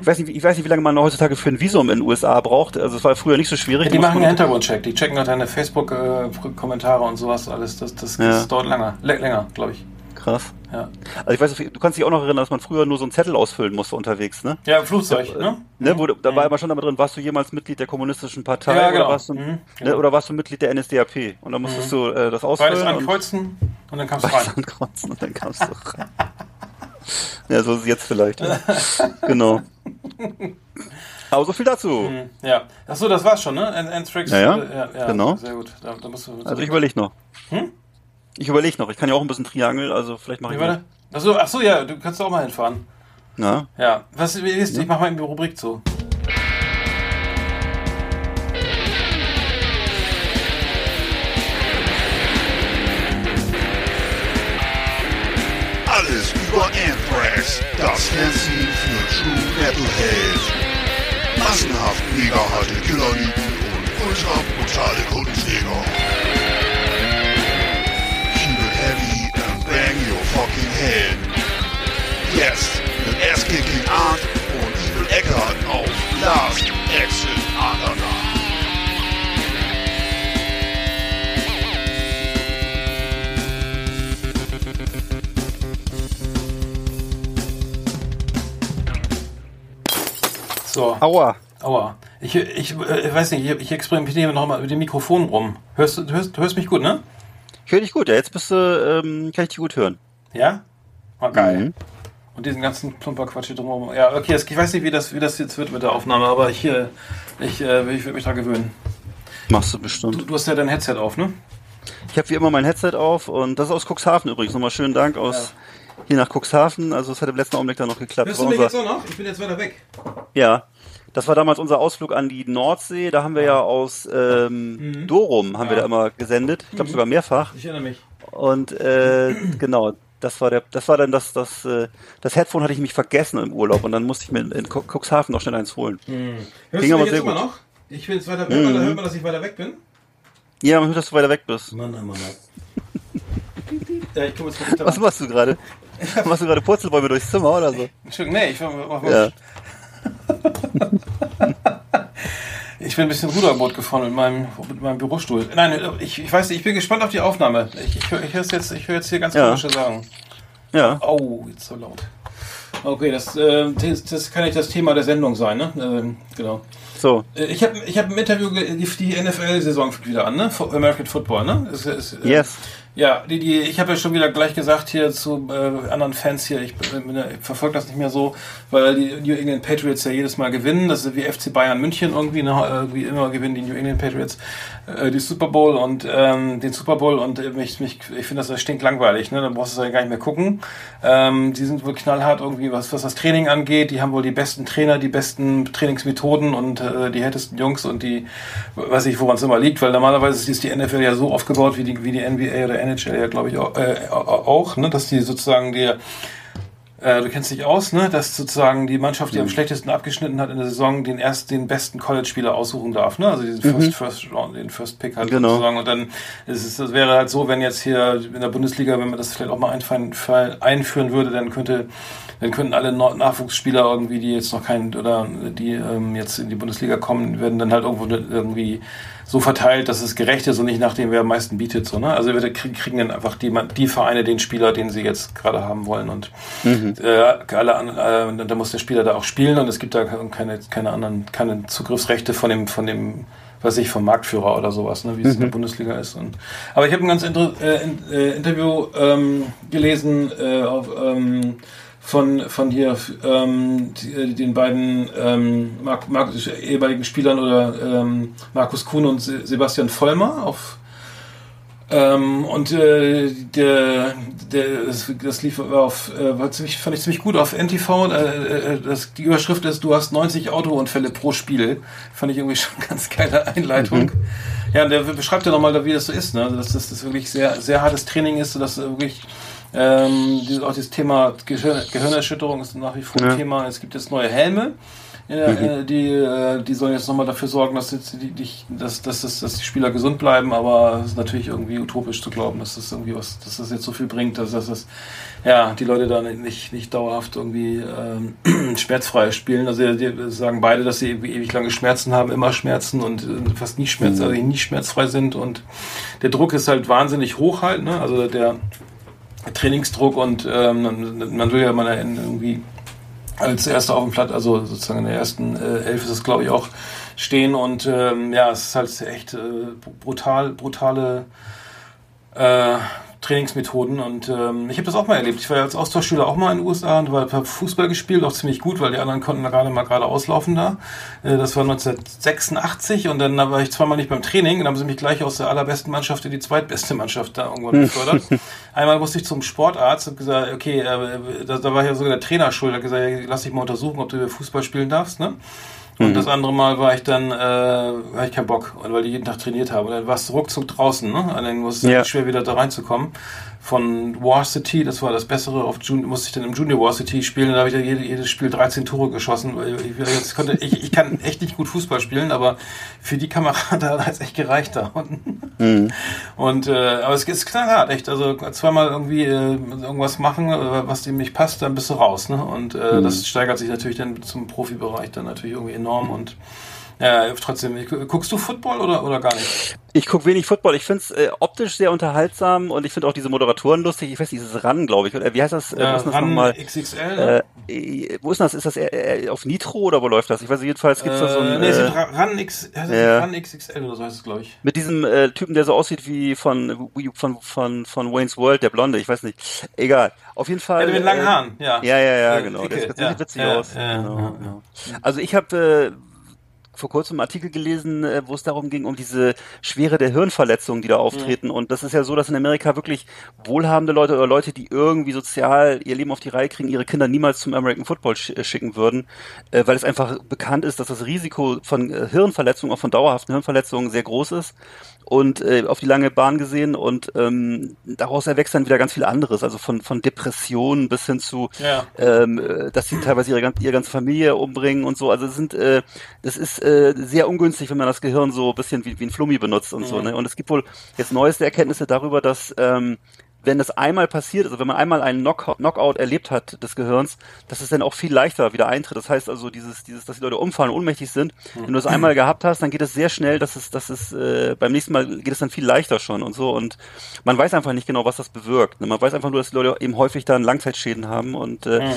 Ich, weiß nicht, wie- ich weiß nicht, wie lange man heutzutage für ein Visum in den USA braucht. Also es war früher nicht so schwierig. Ja, die machen einen Hintergrundcheck. Die checken halt deine Facebook-Kommentare und sowas alles. Das, das, das Ja. dauert länger, lä- länger glaube ich. Krass. Ja, Also ich weiß, du kannst dich auch noch erinnern, dass man früher nur so einen Zettel ausfüllen musste unterwegs, ne? ja im Flugzeug, ne? Ne, wo, du- da war immer schon damit drin, warst du jemals Mitglied der kommunistischen Partei Ja, genau. oder, warst du, Mhm, ne, genau. oder warst du Mitglied der NSDAP? Und dann musstest du äh, das ausfüllen Beides und ankreuzen und dann kamst du rein. ankreuzen und dann kamst du rein. ja, so ist es jetzt vielleicht. Ja. genau. Aber so viel dazu. Ja. Achso, das war's schon, ne? Anthrax. Ja, ja. äh, ja, ja Genau. Sehr gut. Da, da musst du, Also ich überlege noch. Ich überlege noch. Ich kann ja auch ein bisschen Triangel, also vielleicht mache ich war mal. das? Achso, achso, ja, du kannst auch mal hinfahren. Na? Ja. Was ist, ich mach mal in die Rubrik zu. Alles über Anthrax, das Fernsehen für True Metalhead. Massenhaft mega harte Killerlieben und ultra brutale Kundenjäger. Fucking head. Jetzt mit Ass-Kicking Art und Evil Eckart auf Last Exit Underground. So. Aua. Aua. Ich, ich, äh, ich weiß nicht, ich, ich experimentiere noch mal mit dem Mikrofon rum. Hörst du, du hörst, hörst mich gut, ne? Ich höre dich gut, ja. Jetzt bist du, ähm, kann ich dich gut hören. Ja? War geil. Mhm. Und diesen ganzen plumper Quatsch hier drumherum. Ja, okay, ich weiß nicht, wie das, wie das jetzt wird mit der Aufnahme, aber ich, äh, ich, äh, ich würde mich daran gewöhnen. Machst du Du, bestimmt. du hast ja dein Headset auf, ne? Ich habe wie immer mein Headset auf und das ist aus Cuxhaven übrigens. Nochmal schönen Dank aus hier nach Cuxhaven. Also es hat im letzten Augenblick dann noch geklappt. Hörst du mich jetzt auch noch? Ich bin jetzt weiter weg. Ja, das war damals unser Ausflug an die Nordsee. Da haben wir ja aus ähm, Dorum haben wir da immer gesendet. Ich glaube sogar mehrfach. Ich erinnere mich. Und äh, genau, das war der, das war dann das, das, äh, das Headphone hatte ich mich vergessen im Urlaub und dann musste ich mir in, in Cu- Cuxhaven noch schnell eins holen. Hörst Ging du aber sehr jetzt immer gut. noch? Ich bin jetzt weiter mhm. da hört man, dass ich weiter weg bin. Ja, man hört, dass du weiter weg bist. Mann, Mann, Mann. ja, ich jetzt mal Was machst du gerade? Machst du gerade Purzelbäume durchs Zimmer oder so? Entschuldigung, nee, ich war, war Ja. Ich bin ein bisschen Ruderboot gefahren mit meinem, mit meinem Bürostuhl. Nein, ich, ich weiß nicht, ich bin gespannt auf die Aufnahme. Ich, ich, höre- ich, hör's jetzt, ich höre jetzt hier ganz Ja. komische Sachen. Ja. Oh, jetzt so laut. Okay, das, äh, das, das kann nicht das Thema der Sendung sein, ne? Ähm, genau. So. Äh, Ich habe ich hab im Interview, die, die NFL-Saison fängt wieder an, ne? American Football, ne? Es, es, Yes. Ja, die, die, ich habe ja schon wieder gleich gesagt hier zu äh, anderen Fans hier, ich, bin, ich verfolge das nicht mehr so, weil die New England Patriots ja jedes Mal gewinnen. Das ist wie FC Bayern München irgendwie, ne, irgendwie immer gewinnen die New England Patriots äh, die Super Bowl und ähm, den Super Bowl und äh, mich, mich, ich finde das ja stinklangweilig, ne? Dann brauchst du es ja gar nicht mehr gucken. Ähm, die sind wohl knallhart irgendwie, was, was das Training angeht. Die haben wohl die besten Trainer, die besten Trainingsmethoden und äh, die härtesten Jungs und die, weiß ich, woran es immer liegt, weil normalerweise ist die NFL ja so aufgebaut wie die, wie die NBA oder NHL ja, glaube ich, auch, äh, auch, ne? Dass die sozusagen dir äh, du kennst dich aus, ne? Dass sozusagen die Mannschaft, die am schlechtesten abgeschnitten hat in der Saison, den erst den besten College-Spieler aussuchen darf, ne? Also diesen First, First Round, den First Pick halt Genau. sozusagen. Und dann ist es, das wäre halt so, wenn jetzt hier in der Bundesliga, wenn man das vielleicht auch mal einfallen, fall- einführen würde, dann könnte, dann könnten alle Nachwuchsspieler irgendwie, die jetzt noch keinen oder die ähm, jetzt in die Bundesliga kommen, werden dann halt irgendwo irgendwie so verteilt, dass es gerecht ist und nicht nach dem, wer am meisten bietet. So, ne? Also wir kriegen, dann einfach die, die Vereine den Spieler, den sie jetzt gerade haben wollen. Und äh, alle anderen, äh, da muss der Spieler da auch spielen und es gibt da keine, keine anderen, keine Zugriffsrechte von dem, von dem, weiß ich, vom Marktführer oder sowas, ne, wie es in der Bundesliga ist. Und, aber ich habe ein ganz inter, äh, in, äh, Interview ähm, gelesen äh, auf, ähm, von, von hier ähm, die, äh, den beiden ähm, Mark, Mark, ehemaligen Spielern oder ähm, Markus Kuhn und Se Sebastian Vollmer auf ähm, und äh, der, der, das, lief auf, äh, war ziemlich, fand ich ziemlich gut auf NTV. Äh, äh, das, die Überschrift ist, du hast 90 Autounfälle pro Spiel. Fand ich irgendwie schon ganz geile Einleitung. Ja, und der beschreibt ja nochmal, wie das so ist, ne? Also, dass das, das wirklich sehr, sehr hartes Training ist, dass wirklich ähm, auch das Thema Gehirn, Gehirnerschütterung ist nach wie vor ein Ja. Thema. Es gibt jetzt neue Helme. Äh, die, äh, die sollen jetzt nochmal dafür sorgen, dass, jetzt die, die, dass, dass, dass, dass die Spieler gesund bleiben, aber es ist natürlich irgendwie utopisch zu glauben, dass das irgendwie was, dass das jetzt so viel bringt, dass, dass das, ja, die Leute da nicht, nicht dauerhaft irgendwie ähm, schmerzfrei spielen. Also die sagen beide, dass sie ewig lange Schmerzen haben, immer Schmerzen und äh, fast nie Schmerzen, also nie schmerzfrei sind und der Druck ist halt wahnsinnig hoch halt, ne? Also der Trainingsdruck und ähm, man, will ja mal irgendwie als erster auf dem Platt, also sozusagen in der ersten äh, Elf ist es glaube ich auch stehen und ähm, ja, es ist halt echt äh, brutal, brutale äh, Trainingsmethoden und ähm, ich habe das auch mal erlebt. Ich war ja als Austauschschüler auch mal in den USA und war hab Fußball gespielt, auch ziemlich gut, weil die anderen konnten da gerade mal gerade auslaufen da. Äh, das war 1986 und dann da war ich zweimal nicht beim Training und dann haben sie mich gleich aus der allerbesten Mannschaft in die zweitbeste Mannschaft da irgendwann befördert. Einmal musste ich zum Sportarzt und gesagt, okay, äh, da, da war ja sogar der Trainer schuld, hat gesagt, lass dich mal untersuchen, ob du Fußball spielen darfst, ne? Und das andere Mal war ich dann, äh, hatte ich keinen Bock, weil die jeden Tag trainiert haben. Und dann warst du ruckzuck draußen, ne? Und dann war es Ja. schwer wieder da reinzukommen. Von Varsity, das war das Bessere, auf Jun musste ich dann im Junior Varsity spielen. Und da habe ich dann jede, jedes Spiel 13 Tore geschossen. Ich, jetzt konnte, ich, ich kann echt nicht gut Fußball spielen, aber für die Kamera da hat es echt gereicht da unten. Und äh, aber es ist knallhart, echt. Also zweimal irgendwie äh, irgendwas machen, äh, was dem nicht passt, dann bist du raus. Ne? Und äh, das steigert sich natürlich dann zum Profibereich dann natürlich irgendwie enorm und Ja, trotzdem. Guckst du Football oder, oder gar nicht? Ich gucke wenig Football. Ich finde es äh, optisch sehr unterhaltsam und ich finde auch diese Moderatoren lustig. Ich weiß nicht, dieses RAN, glaube ich. Oder wie heißt das? Äh, Ja, ist das Ran nochmal? XXL? ne? Äh, äh, wo ist das? Ist das äh, äh, auf Nitro oder wo läuft das? Ich weiß jedenfalls gibt es da so Äh, ein... nee, es äh, ist Ra- Ran, X, es ja. Ran XXL oder so heißt es, glaube ich. mit diesem äh, Typen, der so aussieht wie von, wie von, von, von Wayne's World, der Blonde, ich weiß nicht. Egal. Auf jeden Fall. Ja, mit langen äh, Haaren, ja. Ja, ja, ja, Äh, genau. dicke, der sieht, ja, witzig ja, aus. genau, genau. Also ich habe äh, vor kurzem einen Artikel gelesen, äh, wo es darum ging, um diese Schwere der Hirnverletzungen, die da auftreten. Und das ist ja so, dass in Amerika wirklich wohlhabende Leute oder Leute, die irgendwie sozial ihr Leben auf die Reihe kriegen, ihre Kinder niemals zum American Football sch äh, schicken würden, äh, weil es einfach bekannt ist, dass das Risiko von äh, Hirnverletzungen, auch von dauerhaften Hirnverletzungen sehr groß ist und äh, auf die lange Bahn gesehen und ähm, daraus erwächst dann wieder ganz viel anderes, also von von Depressionen bis hin zu, Ja. ähm, äh, dass sie teilweise ihre, ihre ganze Familie umbringen und so. Also es sind, äh, das ist äh, sehr ungünstig, wenn man das Gehirn so ein bisschen wie, wie ein Flummi benutzt und so. Ne? Und es gibt wohl jetzt neueste Erkenntnisse darüber, dass ähm, wenn das einmal passiert, also wenn man einmal einen Knockout, Knockout erlebt hat des Gehirns, dass es dann auch viel leichter wieder eintritt. Das heißt also, dieses, dieses, dass die Leute umfallen, ohnmächtig sind. Wenn du das einmal gehabt hast, dann geht es sehr schnell, dass es, dass es äh, beim nächsten Mal geht es dann viel leichter schon und so. Und man weiß einfach nicht genau, was das bewirkt. Ne? Man weiß einfach nur, dass die Leute eben häufig dann Langzeitschäden haben und äh,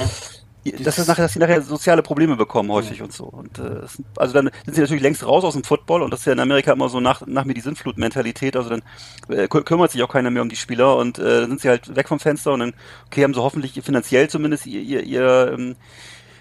das ist nachher, dass sie nachher soziale Probleme bekommen häufig und so. Und äh, also dann sind sie natürlich längst raus aus dem Football und das ist ja in Amerika immer so nach, nach mir die Sinnflut-Mentalität. Also dann äh, kü- kümmert sich auch keiner mehr um die Spieler und äh, dann sind sie halt weg vom Fenster und dann, okay, haben sie hoffentlich finanziell zumindest ihr, ihr, ihr ähm,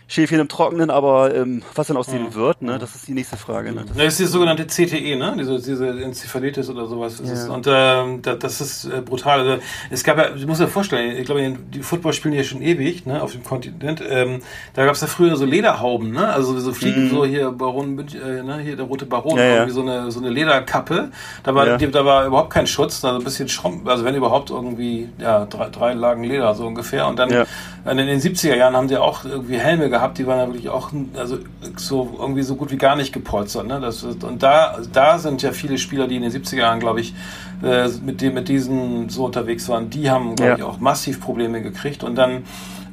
Schäfchen im Trockenen, aber ähm, was dann aus denen wird, ne, das ist die nächste Frage. Ne? Das, Das ist die sogenannte CTE, ne? Diese, diese Enzephalitis oder sowas. Ist es. Und ähm, da, das ist äh, brutal. Also, es gab ja, du musst dir vorstellen, ich glaube, die Football spielen ja schon ewig, ne, auf dem Kontinent. Ähm, da gab es ja früher so Lederhauben, ne? Also so Fliegen, so hier Baron, äh, ne, hier der rote Baron, Mhm. Ja, ja. irgendwie so eine so eine Lederkappe. Da war, Ja. die, da war überhaupt kein Schutz, da so ein bisschen Schrumpf, also wenn überhaupt irgendwie, ja, drei, drei Lagen Leder, so ungefähr. Und dann Ja. in den 70er Jahren haben sie auch irgendwie Helme gehabt, die waren ja wirklich auch also so irgendwie so gut wie gar nicht gepolstert. Ne? Das, und da, da sind ja viele Spieler, die in den 70er Jahren, glaube ich, äh, mit, dem, mit diesen so unterwegs waren, die haben, glaube Ja. ich, auch massiv Probleme gekriegt. Und dann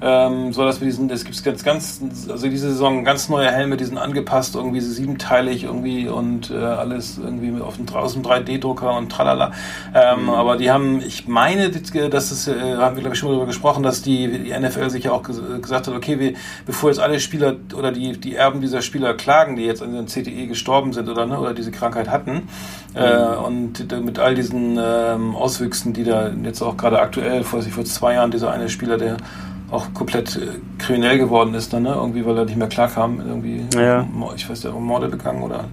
ähm, so dass wir diesen, es gibt ganz, ganz, also diese Saison ganz neue Helme, die sind angepasst, irgendwie siebenteilig irgendwie und äh, alles irgendwie auf dem, aus dem 3D-Drucker und tralala. Ähm, Aber die haben, ich meine, dass es, äh, haben wir glaube ich schon mal darüber gesprochen, dass die, die NFL sich ja auch ges- gesagt hat, okay, wir, bevor jetzt alle Spieler oder die, die Erben dieser Spieler klagen, die jetzt an den CTE gestorben sind oder, ne, oder diese Krankheit hatten, äh, und mit all diesen ähm, Auswüchsen, die da jetzt auch gerade aktuell, vor, vor zwei Jahren, dieser eine Spieler, der auch komplett äh, kriminell geworden ist dann, ne? Irgendwie, weil er nicht mehr klarkam, irgendwie, Ja. Ich weiß, hat Morde begangen oder,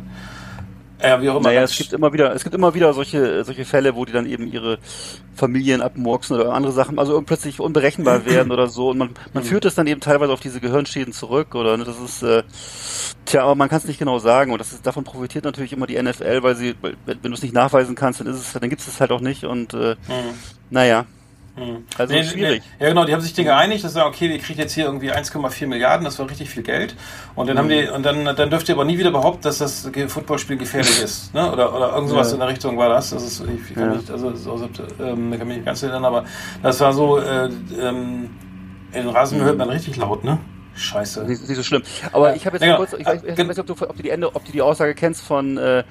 ja, wie auch immer. Naja, es gibt immer wieder, es gibt immer wieder solche, solche Fälle, wo die dann eben ihre Familien abmurksen oder andere Sachen, also plötzlich unberechenbar werden oder so. Und man, man führt es dann eben teilweise auf diese Gehirnschäden zurück oder ne, das ist, äh, tja, aber man kann es nicht genau sagen. Und das ist, davon profitiert natürlich immer die NFL, weil sie, wenn, wenn du es nicht nachweisen kannst, dann ist es, dann gibt es es halt auch nicht. Und äh, naja. Also Nee, schwierig. Nee, ja, genau, die haben sich den geeinigt, dass sagen, okay, wir kriegen jetzt hier irgendwie 1,4 Milliarden, das war richtig viel Geld. Und dann haben die, und dann, dann dürft ihr aber nie wieder behaupten, dass das Footballspiel gefährlich ist. Ne? Oder, oder irgend sowas Ja. in der Richtung war das. Das ist, ich kann Ja. nicht, also, so, ähm, ich kann mich nicht ganz erinnern, aber das war so, äh, ähm, in den Rasen hört man richtig laut, ne? Scheiße. Nicht, nicht so schlimm. Aber ich habe jetzt Ja, kurz, ich weiß, ich weiß nicht, ob du, ob du die Ende, ob du die Aussage kennst von äh,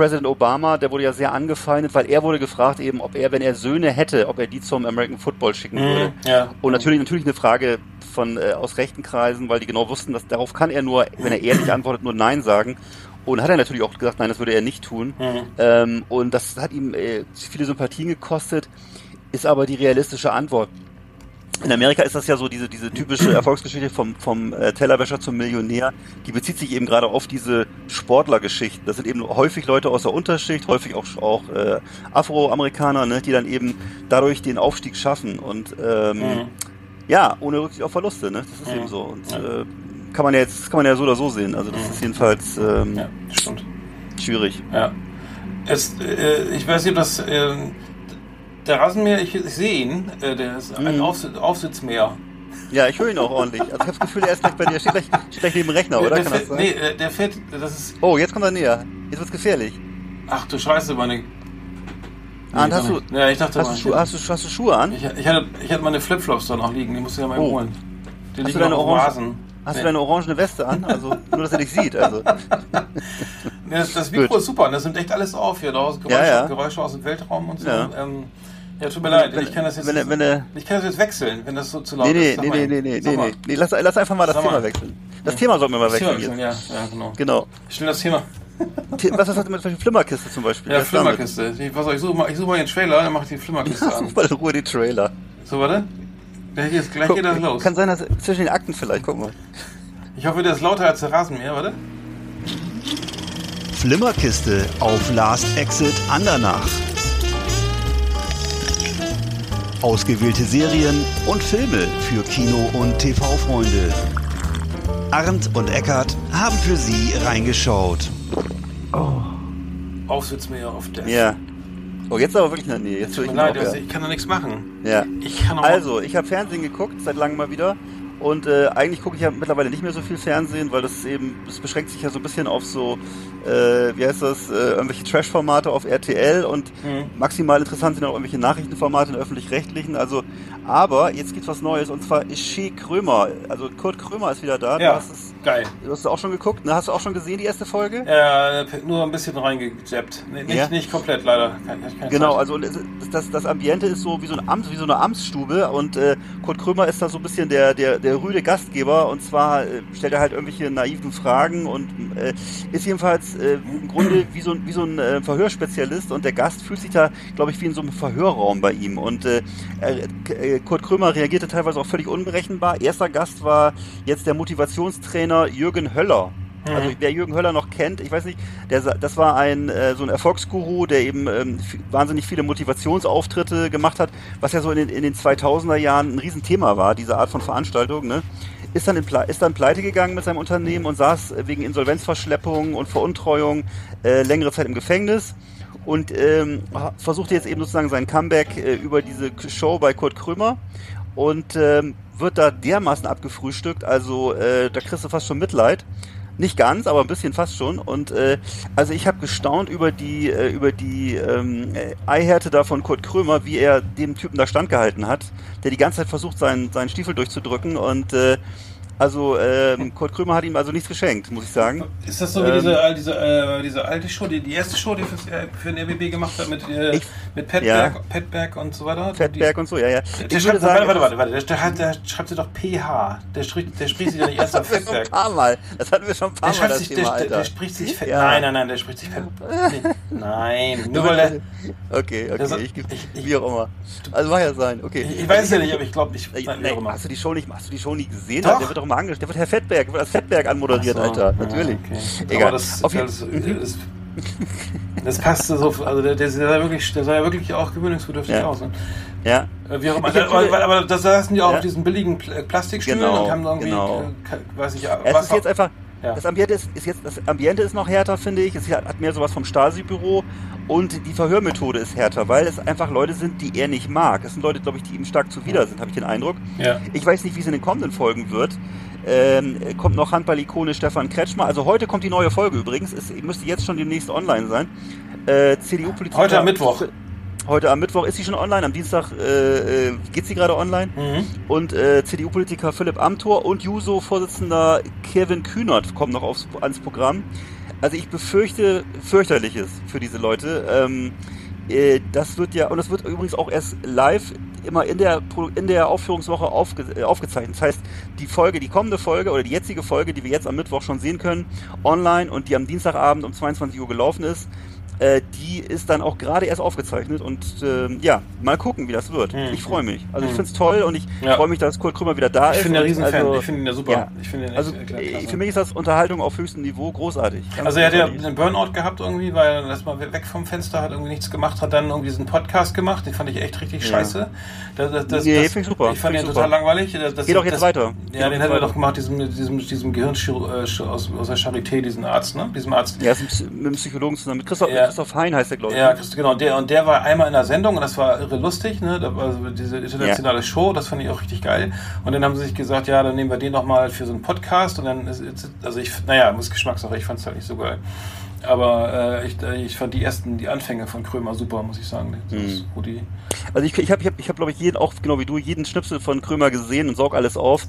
Präsident Obama, der wurde ja sehr angefeindet, weil er wurde gefragt eben, ob er, wenn er Söhne hätte, ob er die zum American Football schicken würde. Mhm, ja. Und natürlich, natürlich eine Frage von äh, aus rechten Kreisen, weil die genau wussten, dass darauf kann er nur, wenn er ehrlich antwortet, nur Nein sagen. Und hat er natürlich auch gesagt, nein, das würde er nicht tun. Mhm. Ähm, und das hat ihm äh, viele Sympathien gekostet, ist aber die realistische Antwort. In Amerika ist das ja so diese, diese typische Erfolgsgeschichte vom, vom äh, Tellerwäscher zum Millionär. Die bezieht sich eben gerade auf diese Sportlergeschichten. Das sind eben häufig Leute aus der Unterschicht, häufig auch, auch äh, Afroamerikaner, ne, die dann eben dadurch den Aufstieg schaffen. Und ähm, Mhm. ja, ohne Rücksicht auf Verluste. Ne? Das ist Mhm. eben so. Und Ja. äh, kann man ja jetzt, kann man ja so oder so sehen. Also das ist jedenfalls ähm, Ja, stimmt. schwierig. Ja. Es, äh, ich weiß nicht, ob das, äh, der Rasenmäher, ich, ich sehe ihn, äh, der ist ein Mhm. Aufs Aufsitzmäher. Ja, ich höre ihn auch ordentlich. Also ich habe das Gefühl, er ist gleich bei dir, steht gleich, steht gleich neben dem Rechner, oder? der, Kann der, sein? nee, äh, der fährt, das ist, Oh, jetzt kommt er näher. Jetzt wird's gefährlich. ach du Scheiße, meine... Ah, Nee, hast du. Ja, ich dachte hast, du Schuhe, hast, du, hast du Schuhe an? ich, ich, hatte, ich hatte meine Flipflops da noch liegen, die musste ich ja mal Oh. holen. Die Hast liegen du deine Orange- Rasen. Hast Nee. du deine orangene Weste an? Also nur, dass er dich sieht. Also das, das Mikro Gut. ist super und das nimmt echt alles auf hier. Geräusche, Ja, ja. Geräusche aus dem Weltraum und so. Ja. Ähm, ja, tut mir leid, Wenn- ich kann das jetzt, wenn wenn er- ich kann das jetzt wechseln, wenn das so zu laut nee, nee, ist. Nee, nee, nee, nee, nee, nee, nee. Lass, lass einfach mal das Sag Thema mal. wechseln. Das Thema sollten wir mal Das Thema wechseln. wechseln, ja, ja, genau. Genau. Schnell das Thema. The- Was ist das mit der Flimmerkiste zum Beispiel? Ja, Was ist? Flimmerkiste. Ich, was soll ich suche mal, ich suche mal den Trailer, dann mach ich die Flimmerkiste an. Such mal in Ruhe die Trailer. So, warte. Gleich, geht's, gleich geht das los. Kann sein, dass zwischen den Akten vielleicht, guck mal. Ich hoffe, der ist lauter als der Rasenmäher, warte. Flimmerkiste auf Last Exit Andernach. Ausgewählte Serien und Filme für Kino- und TV-Freunde. Arndt und Eckart haben für Sie reingeschaut. Aufsitzmäher auf der. Ja. Oh, jetzt aber wirklich in der Nähe. Jetzt ich mir leid, auch, das- ja. ich kann da nichts machen. Ja. Ich kann auch Also, ich habe Fernsehen geguckt, seit langem mal wieder. Und äh, eigentlich gucke ich ja mittlerweile nicht mehr so viel Fernsehen, weil das eben, das beschränkt sich ja so ein bisschen auf so, äh, wie heißt das, äh, irgendwelche Trash-Formate auf RTL und Mhm. maximal interessant sind auch irgendwelche Nachrichtenformate in öffentlich-rechtlichen. Also, aber jetzt gibt's was Neues und zwar Ishee Krömer. Also Kurt Krömer ist wieder da. Du Ja, hast es, geil. du hast es auch schon geguckt, ne? Hast du auch schon gesehen, die erste Folge? Ja, nur ein bisschen reingejappt. Nee, nicht, Ja. nicht komplett, leider. Kein, keine Genau, Zeit. also das, das Ambiente ist so wie so, ein Amt, wie so eine Amtsstube und äh, Kurt Krömer ist da so ein bisschen der, der, der rüde Gastgeber und zwar äh, stellt er halt irgendwelche naiven Fragen und äh, ist jedenfalls äh, im Grunde wie so, ein- wie so ein äh, Verhörspezialist und der Gast fühlt sich da, glaube ich, wie in so einem Verhörraum bei ihm und äh, Kurt Krömer reagierte teilweise auch völlig unberechenbar. Erster Gast war jetzt der Motivationstrainer Jürgen Höller. Also wer Jürgen Höller noch kennt, ich weiß nicht, der, das war ein äh, so ein Erfolgsguru, der eben ähm, wahnsinnig viele Motivationsauftritte gemacht hat, was ja so in den, in den 2000er Jahren ein Riesenthema war, diese Art von Veranstaltung. Ne? Ist dann in ist dann pleite gegangen mit seinem Unternehmen und saß wegen Insolvenzverschleppung und Veruntreuung äh, längere Zeit im Gefängnis und ähm, versuchte jetzt eben sozusagen sein Comeback äh, über diese Show bei Kurt Krömer und ähm, wird da dermaßen abgefrühstückt, also äh, da kriegst du fast schon Mitleid. Nicht ganz, aber ein bisschen fast schon. Und äh, also ich habe gestaunt über die äh, über die ähm, äh, Eihärte da von Kurt Krömer, wie er dem Typen da standgehalten hat, der die ganze Zeit versucht, seinen seinen Stiefel durchzudrücken. Und äh, also ähm, Kurt Krömer hat ihm also nichts geschenkt, muss ich sagen. Ist das so wie Ähm, diese, all- diese, äh, diese alte Show, die, die erste Show, die fürs, äh, für den RBB gemacht hat mit, äh, Ich- mit Petberg, ja. Petberg und so weiter? Fettberg und so, ja, ja. Ich der würde schreibt, warte, sagen, warte, warte, warte, der, der, der schreibt sie doch PH. Der, spricht, der spricht sich ja nicht erst auf schon ein Fettberg. paar Mal. Das hatten wir schon ein paar Der, Mal, sich, Thema, der, der, spricht sich Fett. Ja. Nein, nein, nein, der spricht sich Fett. Nein, nur weil der. Okay, okay, Das- ich, ich- ich- wie auch immer. Also mag ja sein, okay. Ich, ich weiß es ja nicht, aber ich glaube nicht. Nein, hast du die Show nicht, hast du die Show nie gesehen? Doch. Der wird doch mal angestellt. Der wird Herr Fettberg, der wird als Fettberg anmoderiert, so, Alter. ja, Natürlich. okay. Egal. Aber das, Auf das, das, das passte so, also der, der, sah wirklich, der sah ja wirklich auch gewöhnungsbedürftig Ja. aus. Ne? ja. Äh, Wie auch immer. Aber, aber, da saßen die auch Ja. auf diesen billigen Pl Plastikstühlen Genau, und haben irgendwie, genau. äh, weiß ich, Es was ist jetzt einfach, Ja. das Ambiente ist, ist jetzt, das Ambiente ist noch härter, finde ich. Es hat mehr sowas vom Stasi-Büro und die Verhörmethode ist härter, weil es einfach Leute sind, die er nicht mag. Es sind Leute, glaube ich, die ihm stark zuwider sind, habe ich den Eindruck. Ja. Ich weiß nicht, wie es in den kommenden Folgen wird. Ähm, kommt noch Handball-Ikone Stefan Kretschmer. Also heute kommt die neue Folge übrigens. Es müsste jetzt schon demnächst online sein. Äh, CDU-Politiker. Heute am Mittwoch. Heute am Mittwoch ist sie schon online. Am Dienstag äh, äh, geht sie gerade online. Mhm. Und äh, CDU-Politiker Philipp Amthor und Juso-Vorsitzender Kevin Kühnert kommen noch aufs, ans Programm. Also ich befürchte fürchterliches für diese Leute. Ähm, äh, das wird ja, und das wird übrigens auch erst live immer in der, in der Aufführungswoche aufge, äh, aufgezeichnet. Das heißt, die Folge, die kommende Folge oder die jetzige Folge, die wir jetzt am Mittwoch schon sehen können, online und die am Dienstagabend um 22 Uhr gelaufen ist, äh, die ist dann auch gerade erst aufgezeichnet und ähm, ja, mal gucken, wie das wird. Mhm. Ich freue mich. Also ich finde es toll und ich Ja. freue mich, dass Kurt Krümmer wieder da Ich ist. bin der und Riesenfan. Also, ich finde ihn ja super. Ja. Ich finde ihn echt, also äh, klasse. für mich ist das Unterhaltung auf höchstem Niveau großartig. Ganz Also er hat ja einen Burnout gehabt irgendwie, weil er erstmal weg vom Fenster hat, irgendwie nichts gemacht, hat dann irgendwie diesen Podcast gemacht, den fand ich echt richtig Ja. scheiße. Das, das, das, Nee, das, ich super, Ich fand ich total langweilig. Das, Geht doch jetzt weiter. Ja, den hat er doch gemacht, diesem, diesem, diesem äh, aus, aus der Charité, diesen Arzt, ne? Diesem Arzt. Ja, ein mit dem Psychologen zusammen. Mit Christoph, Ja. Christoph Hein heißt der, glaube ich. Ja, genau, der, und der war einmal in der Sendung und das war irre lustig, ne? Da war so diese internationale Show, das fand ich auch richtig geil. Und dann haben sie sich gesagt, ja, dann nehmen wir den nochmal für so einen Podcast und dann ist, ist also ich, naja, muss Geschmackssache, ich fand es halt nicht so geil. Aber äh, ich, äh, ich fand die ersten, die Anfänge von Krömer super, muss ich sagen. Mhm. Also ich, ich habe, ich hab, ich hab, glaube ich, jeden, auch genau wie du, jeden Schnipsel von Krömer gesehen und saug alles auf.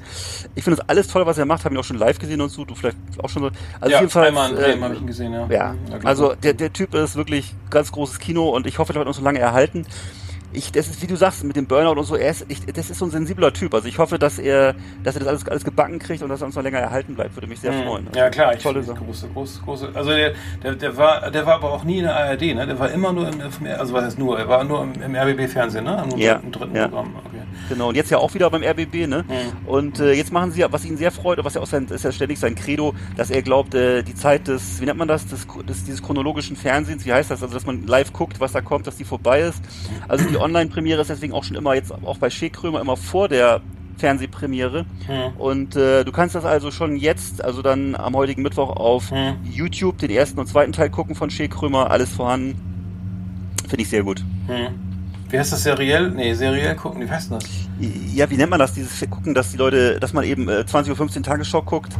Ich finde das alles toll, was er macht. Habe ihn auch schon live gesehen und so. Du vielleicht auch schon so. Also ja, jedenfalls. einmal in Bremen äh, habe ich ihn gesehen, ja. Ja, also der, der Typ ist wirklich ganz großes Kino und ich hoffe, er wird uns so lange erhalten. Ich, das ist, wie du sagst, mit dem Burnout und so, er ist, ich, das ist so ein sensibler Typ. Also ich hoffe, dass er, dass er das alles, alles gebacken kriegt und dass er uns noch länger erhalten bleibt. Würde mich sehr Mhm. freuen. Ja klar, ich Tolle Sache. große, große, große. Also der, der, der war, der war aber auch nie in der ARD, ne? Der war immer nur im, also was heißt nur, er war nur im, im RBB Fernsehen, ne? Im, Ja, im dritten ja. Programm. Okay. Genau, und jetzt ja auch wieder beim RBB, ne? Mhm. Und äh, jetzt machen sie, was ihn sehr freut, und was ja auch sein, ist ja ständig sein Credo, dass er glaubt, äh, die Zeit des, wie nennt man das, des, des, dieses chronologischen Fernsehens, wie heißt das, also dass man live guckt, was da kommt, dass die vorbei ist. Also die Online-Premiere ist deswegen auch schon immer jetzt, auch bei Shea Krömer, immer vor der Fernsehpremiere. Mhm. Und äh, du kannst das also schon jetzt, also dann am heutigen Mittwoch auf Mhm. YouTube den ersten und zweiten Teil gucken von Shea Krömer, alles vorhanden. Finde ich sehr gut. Hm. Wie heißt das seriell? Nee, seriell gucken, wie heißt das? Ja, wie nennt man das? Dieses Gucken, dass die Leute, dass man eben äh, 20.15 Uhr Tagesschau guckt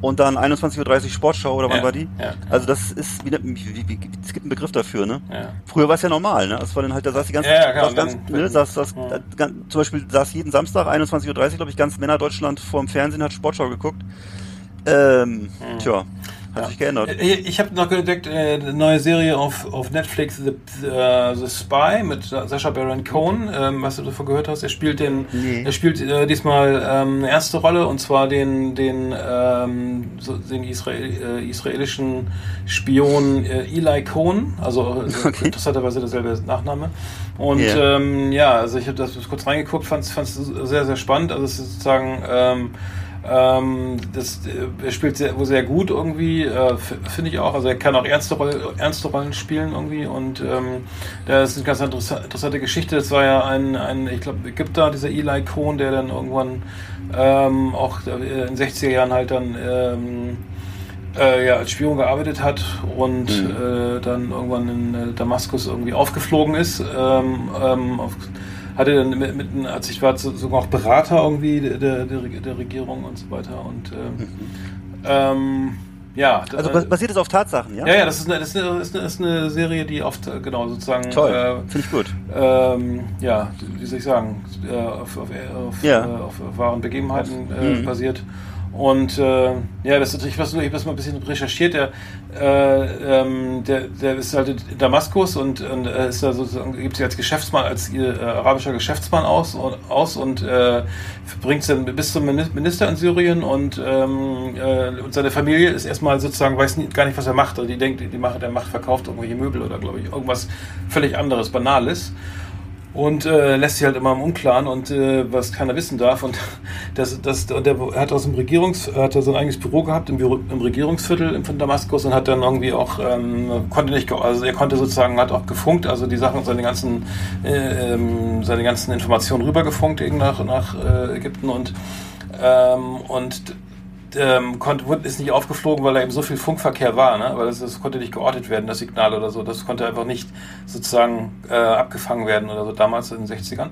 und dann 21.30 Uhr Sportschau oder wann Ja, war die? ja. Also das ist, wie, wie, wie, es gibt einen Begriff dafür, ne? Ja. Früher war es ja normal, ne? Das war dann halt, da saß die ganze, Ja, klar, saß ganz, ne, saß, saß, Ja. ganz- zum Beispiel saß jeden Samstag 21.30 Uhr, glaube ich, ganz Männerdeutschland vorm Fernsehen, hat Sportschau geguckt. Ähm, tja, hat sich geändert. Äh, Ich habe noch entdeckt, äh, eine neue Serie auf, auf Netflix, The, äh, The Spy mit Sascha Baron Cohen, ähm, was du davon gehört hast. Er spielt den, Nee. er spielt äh, diesmal ähm, eine erste Rolle und zwar den, den, ähm, so, den Israel, äh, israelischen Spion äh, Eli Cohen, also äh, Okay. interessanterweise derselbe Nachname. Und Ja. ähm, ja, also ich habe das kurz reingeguckt, fand es sehr, sehr spannend. Also es ist sozusagen ähm, das, äh, er spielt sehr, wohl sehr gut irgendwie, äh, finde ich auch. Also er kann auch ernste, Roll, ernste Rollen spielen irgendwie und ähm, das ist eine ganz interessa- interessante Geschichte. Das war ja ein, ein ich glaube, Ägypter, dieser Eli Cohn, der dann irgendwann ähm, auch äh, in den 60er Jahren halt dann ähm, äh, ja, als Spion gearbeitet hat und äh, dann irgendwann in äh, Damaskus irgendwie aufgeflogen ist. Ähm, ähm, auf, hatte dann mit, mit als ich war so- sogar auch Berater irgendwie der, der, der Reg- der Regierung und so weiter und ähm, ähm, ja. Also bas- basiert es auf Tatsachen, ja? ja, ja, das ist eine, das ist eine, das ist eine, das ist eine Serie, die oft äh, genau sozusagen Toll, äh, finde ich gut. ähm, ja, wie soll ich sagen, äh, auf, auf, auf, Ja. auf wahren Begebenheiten äh, Mhm. basiert. Und äh, ja, das ich habe das mal ein bisschen recherchiert. Der, äh, ähm, der, der ist halt in Damaskus und, und äh, ist da sozusagen, gibt sich als Geschäftsmann, als äh, arabischer Geschäftsmann aus und, aus und äh, bringt es dann bis zum Mini- Minister in Syrien und, ähm, äh, und seine Familie ist erstmal sozusagen, weiß nie, gar nicht, was er macht. Also die denkt, die macht, der macht, verkauft irgendwelche Möbel oder glaube ich irgendwas völlig anderes, Banales und äh, lässt sich halt immer im Unklaren und äh, was keiner wissen darf. Und das, das und der hat aus dem Regierungs hat er sein eigenes Büro gehabt im, Büro, im Regierungsviertel von Damaskus und hat dann irgendwie auch ähm, konnte nicht also er konnte sozusagen hat auch gefunkt. Also die Sachen seine ganzen äh, ähm, seine ganzen Informationen rübergefunkt nach nach äh, Ägypten. Und ähm, und ähm, konnte, ist nicht aufgeflogen, weil da eben so viel Funkverkehr war, ne? weil das, das konnte nicht geortet werden, das Signal oder so. Das konnte einfach nicht sozusagen äh, abgefangen werden oder so, damals in den 60ern.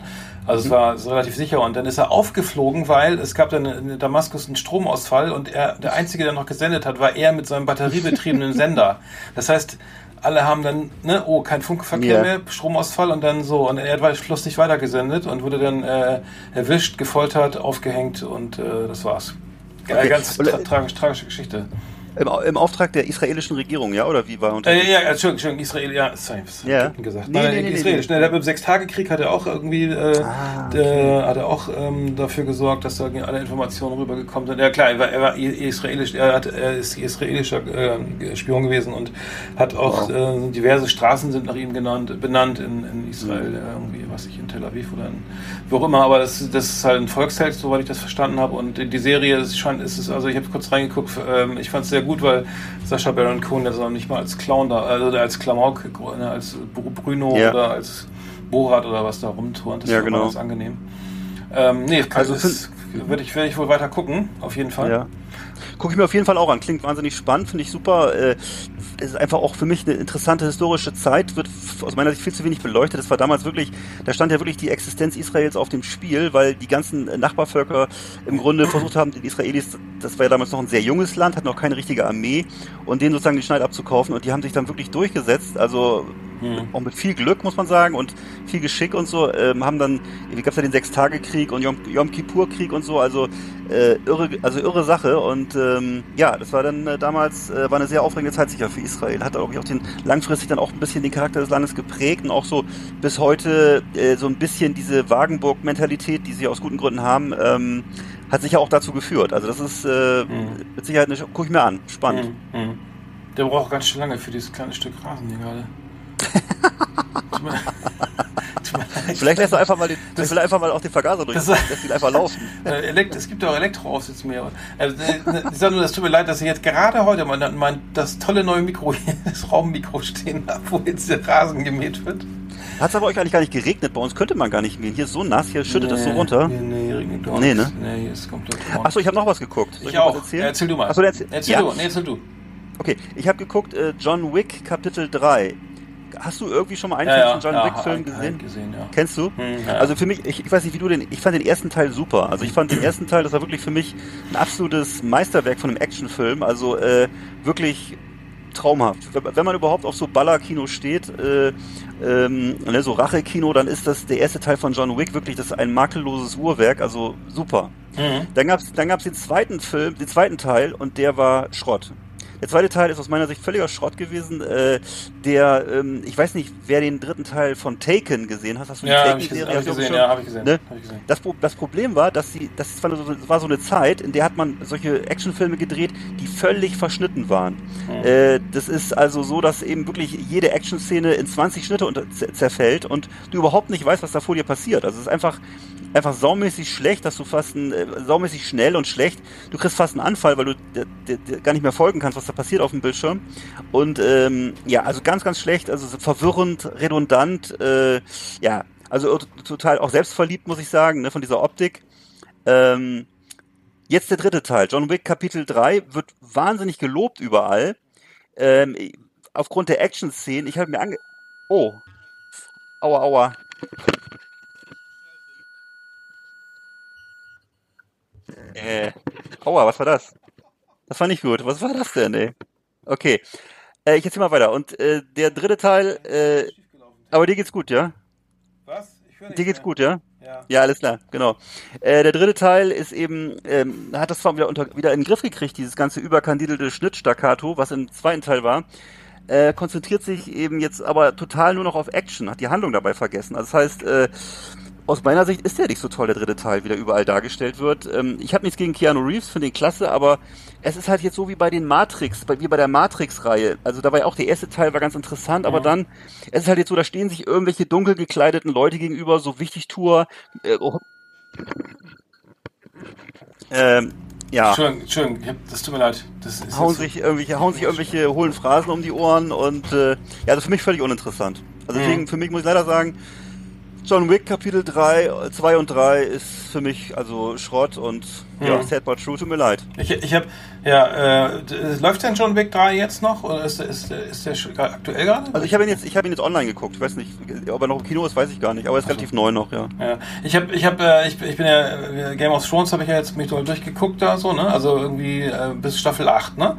Also es war es war relativ sicher. Und dann ist er aufgeflogen, weil es gab dann in Damaskus einen Stromausfall und er, der Einzige, der noch gesendet hat, war er mit seinem batteriebetriebenen Sender. Das heißt, alle haben dann, ne, oh, kein Funkverkehr Ja. mehr, Stromausfall und dann so. Und er hat weiter- Schluss nicht weitergesendet und wurde dann äh, erwischt, gefoltert, aufgehängt und äh, das war's. Okay. ganz äh, tra tragisch, tragische Geschichte. Im, Im Auftrag der israelischen Regierung, ja? Oder wie war unter Äh, ja, Entschuldigung, Entschuldigung, Israel, ja, sorry, was Ja. ich gesagt? Nee, Nein, nee, nee, israelisch. nee. Ne, der beim Sechstagekrieg hat er auch irgendwie, äh, Ah, der, hat er auch ähm, dafür gesorgt, dass da alle Informationen rübergekommen sind. Ja klar, er war, er war israelisch, er, hat, er ist israelischer äh, Spion gewesen und hat auch äh, diverse Straßen sind nach ihm genannt, benannt in, in Israel, äh, irgendwie, was ich in Tel Aviv oder in, wo auch immer. Aber das, das ist halt ein Volksheld, soweit ich das verstanden habe. Und die Serie ist schon, ist es, also ich habe kurz reingeguckt, ähm, ich fand es sehr gut, weil Sascha Baron Cohen, der ist auch nicht mal als Clown da, also als Klamauk, ne, als Br- Bruno Ja. oder als Borat oder was da rumturnt. Das Ja, ist genau. ganz angenehm. Ähm, nee, Also also würde ich, werd ich wohl weiter gucken, auf jeden Fall. Ja. Gucke ich mir auf jeden Fall auch an. Klingt wahnsinnig spannend, finde ich super. Äh, ist einfach auch für mich eine interessante historische Zeit, wird aus meiner Sicht viel zu wenig beleuchtet. Das war damals wirklich, da stand ja wirklich die Existenz Israels auf dem Spiel, weil die ganzen Nachbarvölker im Grunde versucht haben, die Israelis, das war ja damals noch ein sehr junges Land, hat noch keine richtige Armee und denen sozusagen den Schneid abzukaufen und die haben sich dann wirklich durchgesetzt. Also auch mit viel Glück, muss man sagen, und viel Geschick und so, ähm, haben dann, wie gab's ja den Sechstagekrieg und Yom, Yom Kippur-Krieg und so, also äh, irre, also irre Sache und ähm, ja, das war dann äh, damals, äh, war eine sehr aufregende Zeit sicher für Israel, hat ich auch den, langfristig dann auch ein bisschen den Charakter des Landes geprägt und auch so bis heute äh, so ein bisschen diese Wagenburg-Mentalität, die sie aus guten Gründen haben, ähm, hat sicher auch dazu geführt. Also das ist äh, mit Sicherheit eine, guck ich mir an, spannend. Mhm. Der braucht ganz schön lange für dieses kleine Stück Rasen hier gerade. Vielleicht lässt er einfach mal den, vielleicht will einfach mal auch den Vergaser durch, Das- lässt ihn einfach laufen. Äh, Elekt es gibt ja auch Elektroaufsitzmäher. Äh, äh, ich sag nur, das tut mir leid, dass ich jetzt gerade heute mein, mein das tolle neue Mikro, das Raummikro stehen habe, wo jetzt der Rasen gemäht wird. Hat es aber euch eigentlich gar nicht geregnet? Bei uns könnte man gar nicht mähen. Hier ist so nass, hier schüttet es so runter. Nee, nee, regnet Nee, ne? Nee, hier ist komplett. Achso, ich habe noch was geguckt. Soll ich noch auch. erzählen? Ja, erzähl du mal. Achso, erzähl, erzähl ja? du. Nee, erzähl du. Okay, ich habe geguckt, äh, John Wick Kapitel 3. Hast du irgendwie schon mal einen Ja, von John Wick Film hab- hab gesehen? gesehen, ja. Kennst du? Hm. Also für mich, ich, ich weiß nicht, wie du den, ich fand den ersten Teil super. Also ich fand den ersten Teil, das war wirklich für mich ein absolutes Meisterwerk von einem Actionfilm. Also äh, wirklich traumhaft. Wenn man überhaupt auf so Ballerkino steht, äh, ähm, ne, so Rachekino, dann ist das der erste Teil von John Wick wirklich das ist ein makelloses Uhrwerk. Also super. Mhm. Dann gab's dann gab's den zweiten Film, den zweiten Teil und der war Schrott. Der zweite Teil ist aus meiner Sicht völliger Schrott gewesen. Äh, der, ähm, ich weiß nicht, wer den dritten Teil von Taken gesehen hat. Hast du die Ja, Taken-Serie? gesehen, hab Hast ich gesehen, ja, hab ich gesehen. Ne? Hab ich gesehen. Das, das Problem war, dass sie, das war so, war so eine Zeit, in der hat man solche Actionfilme gedreht, die völlig verschnitten waren. Äh, das ist also so, dass eben wirklich jede Actionszene in 20 Schnitte unter, zer- zerfällt und du überhaupt nicht weißt, was da vor dir passiert. Also es ist einfach, einfach saumäßig schlecht, dass du fast ein, äh, saumäßig schnell und schlecht, du kriegst fast einen Anfall, weil du d- d- d- gar nicht mehr folgen kannst, was da passiert auf dem Bildschirm. Und ähm, ja, also ganz, ganz schlecht, also so verwirrend, redundant, äh, ja, also total auch selbstverliebt, muss ich sagen, ne, von dieser Optik. Ähm, jetzt der dritte Teil, John Wick Kapitel 3, wird wahnsinnig gelobt überall. Ähm, aufgrund der Action-Szenen, ich habe mir ange... Oh. Aua, aua. Äh, aua, was war das? Das war nicht gut. Was war das denn, ey? Okay. Äh, ich erzähl mal weiter. Und äh, der dritte Teil, äh, aber dir geht's gut, ja? Was? Ich höre Dir geht's gut, ja? Ja. Ja, alles klar, genau. Äh, der dritte Teil ist eben, ähm, hat das zwar wieder, unter, wieder in den Griff gekriegt, dieses ganze überkandidelte Schnittstaccato, was im zweiten Teil war, äh, konzentriert sich eben jetzt aber total nur noch auf Action, hat die Handlung dabei vergessen. Also das heißt, äh, aus meiner Sicht ist der nicht so toll, der dritte Teil, wie der überall dargestellt wird. Ähm, ich habe nichts gegen Keanu Reeves, finde ihn klasse, aber es ist halt jetzt so wie bei den Matrix, bei, wie bei der Matrix-Reihe. Also da war ja auch der erste Teil war ganz interessant, aber dann, es ist halt jetzt so, da stehen sich irgendwelche dunkel gekleideten Leute gegenüber, so wichtig Tour. Äh, oh, ähm, ja, Entschuldigung, Entschuldigung, das tut mir leid. Das ist hauen so- sich irgendwelche, hauen sich irgendwelche hohlen Phrasen um die Ohren und äh, ja, also für mich völlig uninteressant. Also deswegen, für mich muss ich leider sagen, John Wick Kapitel 3, 2 und 3 ist für mich also Schrott und ja, sad but true, tut mir leid. Ich, ich habe, ja, äh, läuft denn John Wick 3 jetzt noch? Oder ist, der- ist, ist der aktuell gerade? Also ich habe ihn jetzt, ich habe ihn jetzt online geguckt. Ich weiß nicht, ob er noch im Kino ist, weiß ich gar nicht. Aber er ist relativ neu noch, ja. Ja, ich habe, ich habe, äh, ich, ich bin ja äh, Game of Thrones habe ich ja jetzt mich durchgeguckt da so, ne? Also irgendwie äh, bis Staffel 8, ne?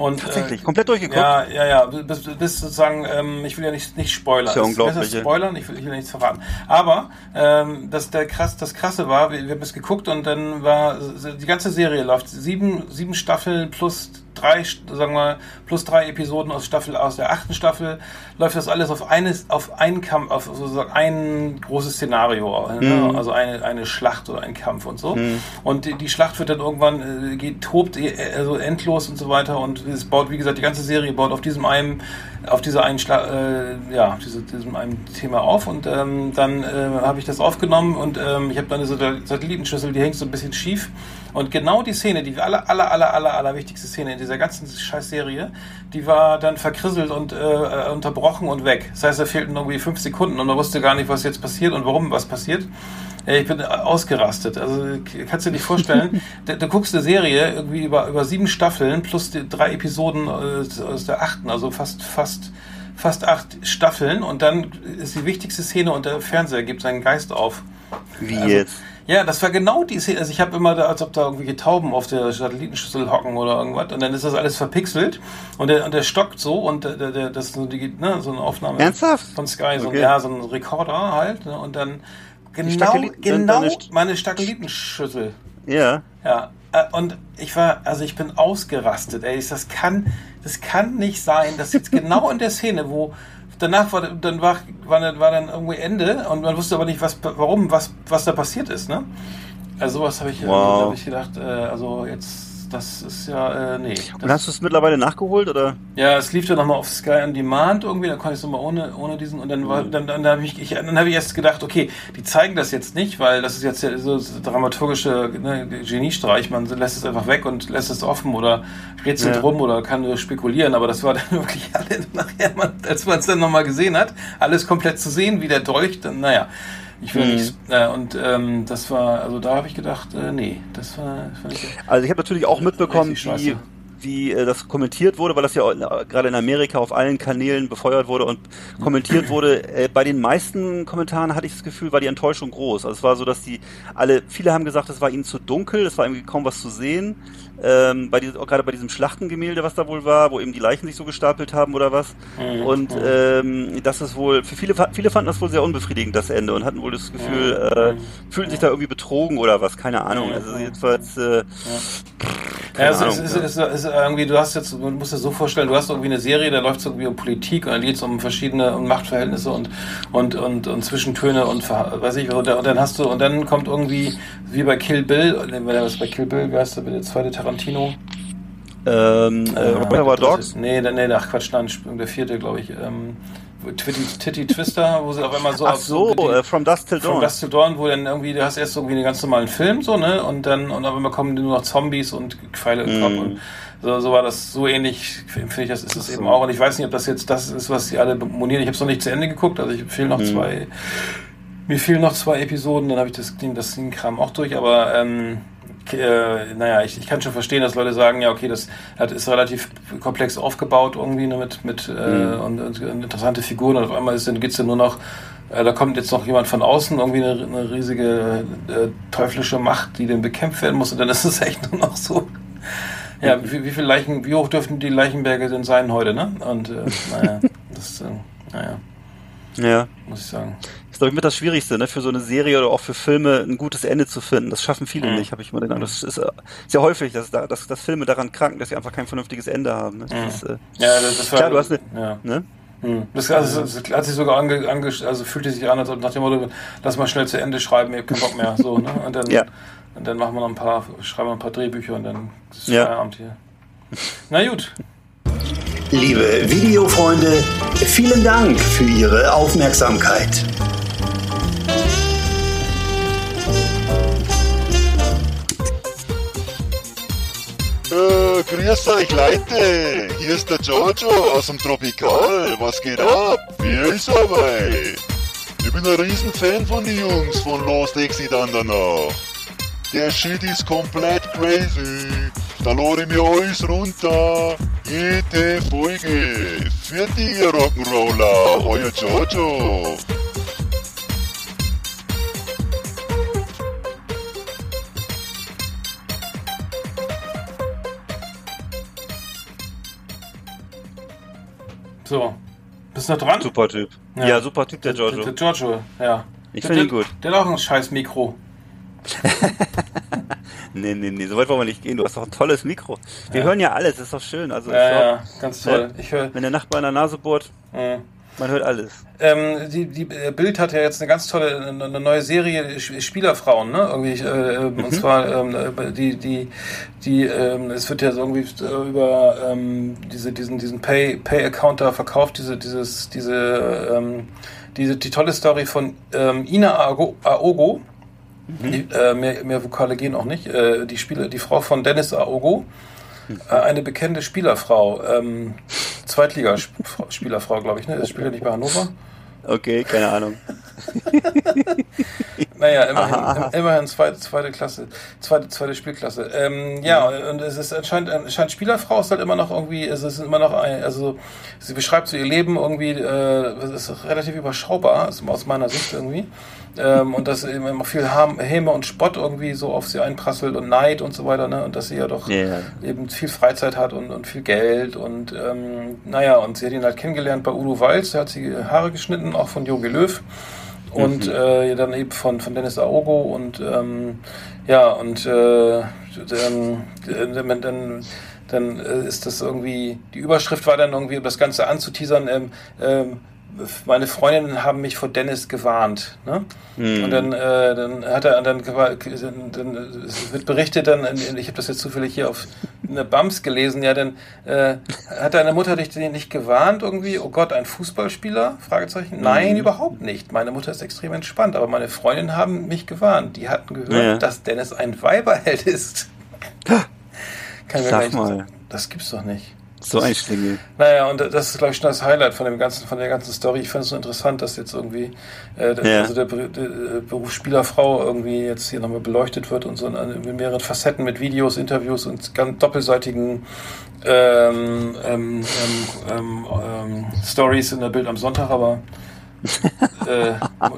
Und Tatsächlich, äh, komplett durchgeguckt. Ja, ja, ja, bis, bis sozusagen, ähm, ich will ja nicht, nicht spoilern. Ist ja unglaublich, spoilern, ich will, ich will nichts verraten. Aber ähm, das, der krass, das Krasse war, wir, wir haben es geguckt und dann war die ganze Serie läuft sieben, sieben Staffeln plus drei, sagen wir, plus drei Episoden aus Staffel aus der achten Staffel läuft das alles auf eines, auf einen Kampf, auf sozusagen ein großes Szenario, ne? also eine, eine Schlacht oder ein Kampf und so. Und die, die Schlacht wird dann irgendwann äh, geht, tobt äh, also endlos und so weiter. Und es baut, wie gesagt, die ganze Serie baut auf diesem einen, auf dieser einen Schla äh, ja, diese, diesem einen Thema auf. Und ähm, dann äh, habe ich das aufgenommen und ähm, ich habe dann eine Sat- Satellitenschüssel, die hängt so ein bisschen schief Und genau die Szene, die aller, aller, aller, aller, aller wichtigste Szene in dieser ganzen Scheißserie, die war dann verkrisselt und äh, unterbrochen und weg. Das heißt, da fehlten irgendwie fünf Sekunden und man wusste gar nicht, was jetzt passiert und warum was passiert. Äh, Ich bin ausgerastet. Also kannst du dir nicht vorstellen, du, du guckst eine Serie irgendwie über, über sieben Staffeln plus die drei Episoden äh, aus der achten, also fast, fast, fast acht Staffeln und dann ist die wichtigste Szene und der Fernseher gibt seinen Geist auf. Wie Also, jetzt? Ja, das war genau die Szene. Also ich habe immer, da, als ob da irgendwelche Tauben auf der Satellitenschüssel hocken oder irgendwas. Und dann ist das alles verpixelt und der, und der stockt so und der, der, das ist so, die, ne, so eine Aufnahme Ernsthaft? von Sky, so, ein- Okay. ja, so ein Rekorder halt. Ne, und dann genau, genau meine Stachelitenschüssel. Ja. Ja, äh, und ich war, also ich bin ausgerastet, ey. Das kann, das kann nicht sein, dass jetzt genau in der Szene, wo danach war, dann war, war, dann- war dann irgendwie Ende und man wusste aber nicht, was, warum, was, was da passiert ist, ne? Also sowas habe ich, Wow. hab ich gedacht, äh, also jetzt, das ist ja, äh, nee. Und hast du es mittlerweile nachgeholt oder? ja, es lief dann nochmal auf Sky on Demand irgendwie, da konnte ich es nochmal ohne, ohne diesen und dann war, dann, dann habe ich, ich, dann habe ich erst gedacht, okay, die zeigen das jetzt nicht, weil das ist jetzt ja so so dramaturgische ne, Geniestreich, man lässt es einfach weg und lässt es offen oder rätselt Ja. rum oder kann nur spekulieren, aber das war dann wirklich alle nachher, man, als man es dann nochmal gesehen hat, alles komplett zu sehen, wie der Dolch, dann, naja. Ich will Mhm. nicht, äh, und ähm, das war, also da habe ich gedacht, äh, nee, das war, ich, Also ich habe natürlich auch mitbekommen, Richtig wie, wie äh, das kommentiert wurde, weil das ja äh, gerade in Amerika auf allen Kanälen befeuert wurde und kommentiert wurde. Äh, bei den meisten Kommentaren hatte ich das Gefühl, war die Enttäuschung groß. Also es war so, dass die alle, viele haben gesagt, es war ihnen zu dunkel, es war irgendwie kaum was zu sehen. Ähm, bei diesem, auch gerade bei diesem Schlachtengemälde, was da wohl war, wo eben die Leichen sich so gestapelt haben oder was. Mhm. Und ähm, das ist wohl, für viele, viele fanden das wohl sehr unbefriedigend, das Ende, und hatten wohl das Gefühl, äh, fühlten sich da irgendwie betrogen oder was, keine Ahnung. Also jedenfalls, äh, Ja, es, Ahnung, ist, ist, es ist irgendwie, du hast jetzt, du musst dir so vorstellen, du hast irgendwie eine Serie, da läuft es irgendwie um Politik und dann geht es um verschiedene um Machtverhältnisse und, und, und, und Zwischentöne und weiß ich, und dann und dann hast du, und dann kommt irgendwie, wie bei Kill Bill, wenn er was bei Kill Bill, wie heißt der, der zweite Tarantino? ähm, äh, Reservoir das Dogs. Nee, nee, ach Quatsch, nein, der vierte, glaube ich. Ähm, Titty, Titty Twister, wo sie auf einmal so Ach so, die- äh, From Dusk Till From Dawn. Dusk Till Dawn, wo dann irgendwie, du hast erst irgendwie einen ganz normalen Film, so, ne, und dann, und auf einmal kommen nur noch Zombies und Pfeile im Kopf Mhm. und so, so war das, so ähnlich, finde ich, das ist es eben auch. Und ich weiß nicht, ob das jetzt das ist, was sie alle monieren. Ich habe es noch nicht zu Ende geguckt, also ich fehlen noch Mhm. zwei, mir fehlen noch zwei Episoden, dann habe ich das, das Kram auch durch, aber, ähm, äh, naja, ich, ich kann schon verstehen, dass Leute sagen, ja, okay, das hat, ist relativ komplex aufgebaut irgendwie ne, mit, mit äh, Mhm. und, und, interessante Figuren und auf einmal ist, dann geht's dann nur noch, äh, da kommt jetzt noch jemand von außen, irgendwie eine, eine riesige äh, teuflische Macht, die dann bekämpft werden muss und dann ist es echt nur noch so. Ja, wie, wie viele Leichen, wie hoch dürften die Leichenberge denn sein heute, ne? Und äh, naja, das, äh, naja, Ja. muss ich sagen. Ist, glaube ich, mit das Schwierigste, ne, für so eine Serie oder auch für Filme ein gutes Ende zu finden. Das schaffen viele Mhm. nicht, habe ich mal den Eindruck. Das ist äh, sehr häufig, dass, da- dass, dass Filme daran kranken, dass sie einfach kein vernünftiges Ende haben. Ne? Das ist, äh, Ja, das, das war, Klar, du hast eine- ja. ne? Hm. Das, also, das hat sich sogar ange, ange, also fühlte sich an, als ob nach dem Motto, lass mal schnell zu Ende schreiben, ich hab keinen Bock mehr. So, ne? Und dann, Ja. und dann machen wir noch ein paar, schreiben wir ein paar Drehbücher und dann ist Ja. Feierabend hier. Na gut. Liebe Videofreunde, vielen Dank für Ihre Aufmerksamkeit. Äh, grüß euch Leute, hier ist der Jojo aus dem Tropikal. Was geht ab? Wie ist dabei? Ich bin ein Riesenfan von den Jungs von Lost Exit Andernach. Der Shit ist komplett crazy. Da lade ich mir alles runter. Jede Folge. Für die Rock'n'Roller, euer Jojo. So. Bist du noch dran? Super Typ. Ja, super Typ, der Giorgio. Der Giorgio, ja. Ich Der- finde ihn der- gut. Der hat auch ein scheiß Mikro. Nee, nee, nee, so weit wollen wir nicht gehen. Du hast doch ein tolles Mikro. Wir hören ja alles, ist doch schön. Also, Ja, ja, ganz toll. Ja. Ich höre. wenn der Nachbar in der Nase bohrt, Äh, man hört alles. Ähm, die, die äh, Bild hat ja jetzt eine ganz tolle eine, neue Serie Spielerfrauen, ne? Irgendwie äh, ähm, Mhm. und zwar ähm, äh, die die die ähm, es wird ja so irgendwie äh, über ähm, diese diesen diesen Pay Pay Account da verkauft, diese dieses diese ähm, diese die tolle Story von ähm, Ina Aogo Die, äh, mehr, mehr Vokale gehen auch nicht. Äh, die Spiele, die Frau von Dennis Aogo, eine bekannte Spielerfrau, ähm, Zweitligaspielerfrau, glaube ich, ne? Das spielt ja nicht bei Hannover. Okay, keine Ahnung. Naja, immerhin, immerhin zweite, zweite Klasse, zweite, zweite Spielklasse. Ähm, ja, und es ist anscheinend, anscheinend Spielerfrau ist halt immer noch irgendwie, es ist immer noch ein, also sie beschreibt so ihr Leben irgendwie, äh, es ist relativ überschaubar, aus meiner Sicht irgendwie. Ähm, und dass eben immer viel Häme und Spott irgendwie so auf sie einprasselt und Neid und so weiter, ne? Und dass sie ja doch Ja. eben viel Freizeit hat und, und viel Geld und ähm, naja, und sie hat ihn halt kennengelernt bei Udo Walz, da hat sie Haare geschnitten, auch von Jogi Löw und äh, dann eben von, von Dennis Aogo und ähm, ja und äh, dann, dann, dann, dann äh, ist das irgendwie, die Überschrift war dann irgendwie, um das Ganze anzuteasern, ähm, ähm, meine Freundinnen haben mich vor Dennis gewarnt. Ne? Und dann, äh, dann hat er dann, dann, dann wird berichtet, dann, ich habe das jetzt zufällig hier auf eine Bams gelesen, ja, dann äh, hat deine Mutter dich denn nicht gewarnt irgendwie? Oh Gott, ein Fußballspieler? Fragezeichen. Nein, überhaupt nicht. Meine Mutter ist extrem entspannt, aber meine Freundinnen haben mich gewarnt. Die hatten gehört, Ja. dass Dennis ein Weiberheld ist. Kann mir Sag mal. Das gibt's doch nicht. So ein Schlingel. Naja, und das ist, glaube ich, schon das Highlight von dem ganzen, von der ganzen Story. Ich finde es so interessant, dass jetzt irgendwie, äh, der, Ja. also der, der äh, Beruf Spielerfrau irgendwie jetzt hier nochmal beleuchtet wird und so in, in mehreren Facetten mit Videos, Interviews und ganz doppelseitigen ähm, ähm, ähm, ähm, ähm, Stories in der Bild am Sonntag, aber äh,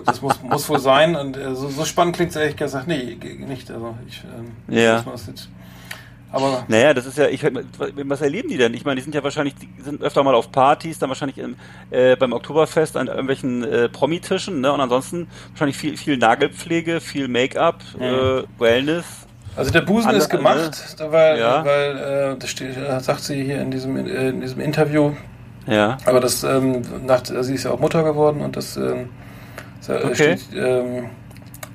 das muss, muss wohl sein und äh, so, so spannend klingt es ehrlich gesagt nee, nicht. Also ich, ähm, Ja. muss man das jetzt, aber Naja, das ist ja, ich, was erleben die denn? Ich meine, die sind ja wahrscheinlich, die sind öfter mal auf Partys, dann wahrscheinlich im, äh, beim Oktoberfest an irgendwelchen äh, Promitischen, ne? Und ansonsten wahrscheinlich viel, viel Nagelpflege, viel Make-up, äh, Wellness. Also der Busen Andere- ist gemacht, weil, Ja. weil äh, das steht, äh, sagt sie hier in diesem, äh, in diesem Interview. Ja. Aber das ähm, nach, sie ist ja auch Mutter geworden und das ähm, äh, Okay. steht, ähm,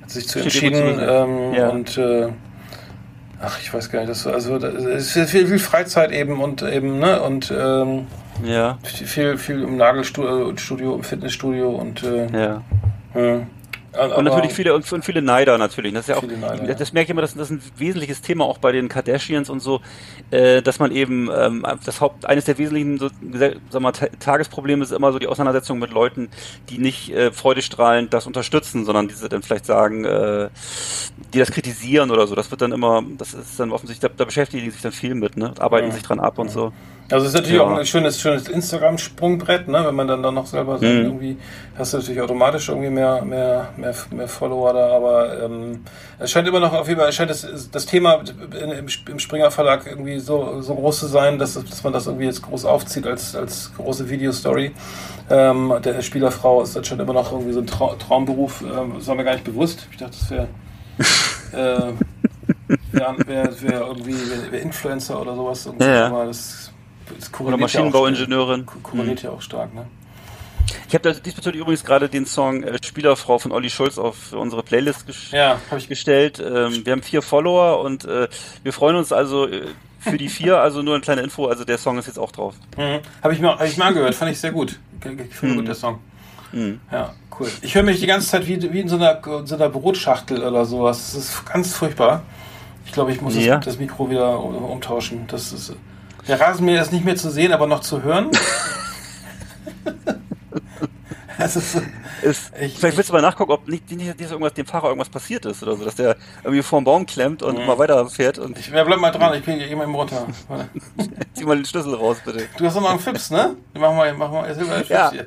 hat sich zu Steht entschieden ähm, Ja. und äh, ach ich weiß gar nicht, das also das ist viel, viel Freizeit eben und eben ne und ähm, Ja. viel viel im Nagelstudio, Studio, im Fitnessstudio und äh, Ja. hm. Und natürlich viele und viele Neider natürlich. Das ist ja auch, Neider, ja. das merke ich immer, das, das ist ein wesentliches Thema auch bei den Kardashians und so, äh, dass man eben ähm, das Haupt eines der wesentlichen so, sag mal, Ta- Tagesprobleme ist immer so die Auseinandersetzung mit Leuten, die nicht äh, freudestrahlend das unterstützen, sondern diese dann vielleicht sagen, äh, die das kritisieren oder so. Das wird dann immer, das ist dann offensichtlich, da, da beschäftigen die sich dann viel mit, ne? Arbeiten Ja. sich dran ab und so. Also es ist natürlich Ja. auch ein schönes, schönes Instagram-Sprungbrett, ne? Wenn man dann, dann noch selber Mhm. irgendwie, hast du natürlich automatisch irgendwie mehr, mehr, mehr, mehr Follower da, aber ähm, es scheint immer noch auf jeden Fall, es scheint das, das Thema im, im Springer Verlag irgendwie so, so groß zu sein, dass, dass man das irgendwie jetzt groß aufzieht als, als große Videostory. Ähm, der Spielerfrau ist anscheinend immer noch irgendwie so ein Trau Traumberuf, ähm, das war mir gar nicht bewusst. Ich dachte, das wäre äh, wär, wär, wär irgendwie wär Influencer oder sowas. Irgendwie, Ja, ja. Das Oder Maschinenbauingenieurin. ko- Korreliert ja auch stark, ne? Ich habe diesbezüglich übrigens gerade den Song äh, Spielerfrau von Olli Schulz auf unsere Playlist gesch Ja, habe ich gestellt. Ähm, wir haben vier Follower und äh, wir freuen uns also äh, für die vier, also nur eine kleine Info, also der Song ist jetzt auch drauf. Mhm. Habe ich, mir- hab ich mal angehört, fand ich sehr gut. Gefällt mir gut, der Song. Mhm. Ja, cool. Ich höre mich die ganze Zeit wie, wie in so einer, so einer Brotschachtel oder sowas. Das ist ganz furchtbar. Ich glaube, ich muss Ja. das, das Mikro wieder um- umtauschen. Das ist, der Rasenmäher ist nicht mehr zu sehen, aber noch zu hören. ist, Ich- vielleicht willst du mal nachgucken, ob nicht, nicht, nicht irgendwas, dem Fahrer irgendwas passiert ist oder so, dass der irgendwie vor dem Baum klemmt und mal weiterfährt und ich, ja, bleib mal dran, ich kriege immer eben runter. Zieh mal den Schlüssel raus, bitte. Du hast doch noch einen Fips, ne? Mach mal, mach mal, erzähl mal einen Fips Ja. hier.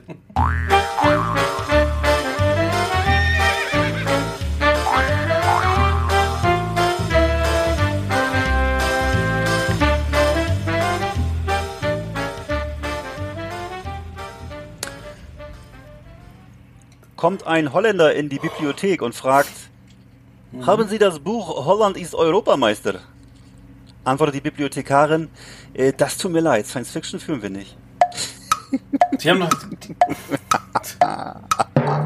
Kommt ein Holländer in die Bibliothek und fragt, haben Sie das Buch Holland ist Europameister? Antwortet die Bibliothekarin, äh, das tut mir leid, Science Fiction führen wir nicht. Sie haben noch.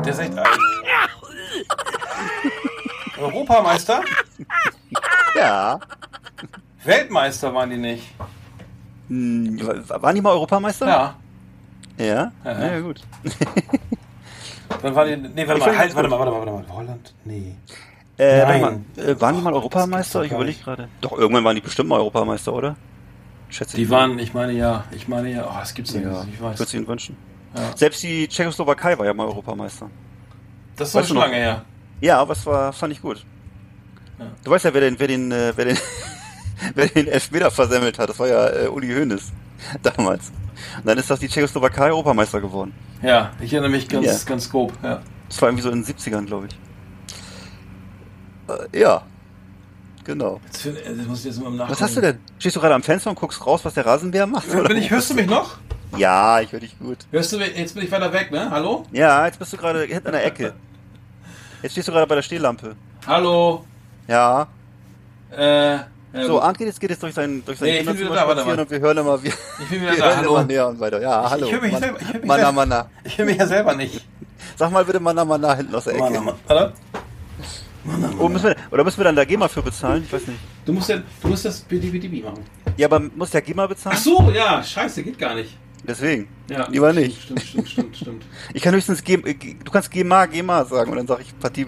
Der ist echt alt. Europameister? Ja. Weltmeister waren die nicht. Hm, waren die mal Europameister? Ja. Ja? Ja. Ja, gut. Dann waren die. Nee, warte Ich mal, halt, warte mal, warte mal, warte mal. Holland? Nee. Äh, Nein. warte mal, äh, waren die mal Europameister? Ich überlege gerade. Doch, irgendwann waren die bestimmt mal Europameister, oder? Schätze Die ich. waren, ich meine ja, ich meine ja, oh, das gibt's ja, Ja, nicht, ich ich würde weiß. es ihnen wünschen. Ja. Selbst die Tschechoslowakei war ja mal Europameister. Das war Weißt schon lange her. Ja, aber es war, fand ich gut. Ja. Du weißt ja, wer den, wer den, äh, wer den, wer den Elfmeter versemmelt hat. Das war ja äh, Uli Hoeneß damals. Und dann ist das die Tschechoslowakei Europameister geworden. Ja, ich erinnere mich ganz, Ja. ganz grob, ja. Das war irgendwie so in den 70ern, glaube ich. Äh, ja. Genau. Jetzt, find- äh, das muss ich jetzt mal. Was hast du denn? Stehst du gerade am Fenster und guckst raus, was der Rasenbär macht? oder? Bin ich, hörst du mich noch? Ja, ich höre dich gut. Hörst du mich? Jetzt bin ich weiter weg, ne? Hallo? Ja, jetzt bist du gerade hinten an der Ecke. Jetzt stehst du gerade bei der Stehlampe. Hallo? Ja. Äh, ja, So, geht jetzt, geht jetzt durch sein, durch sein Nee, ich bin Kinderzimmer wieder spazieren und wir hören immer, wir, ich bin wieder wir da, hören immer hallo. näher und weiter. Ja, hallo. ich höre mich selber- ich höre mich Manna. Manna. Ich höre mich ja selber nicht. Sag mal bitte Manna, Manna hinten aus der Ecke. Mann, Mann. Warte. Oh, müssen wir, oder müssen wir dann da GEMA für bezahlen? Ich weiß nicht. Du musst ja, du musst das BDBDB machen. Ja, aber muss der GEMA bezahlen? Ach so, ja, scheiße, geht gar nicht. Deswegen. Ja, Lieber nicht. Stimmt, stimmt, stimmt, stimmt. Ich kann höchstens G du kannst GEMA, GEMA sagen und dann sage ich Partie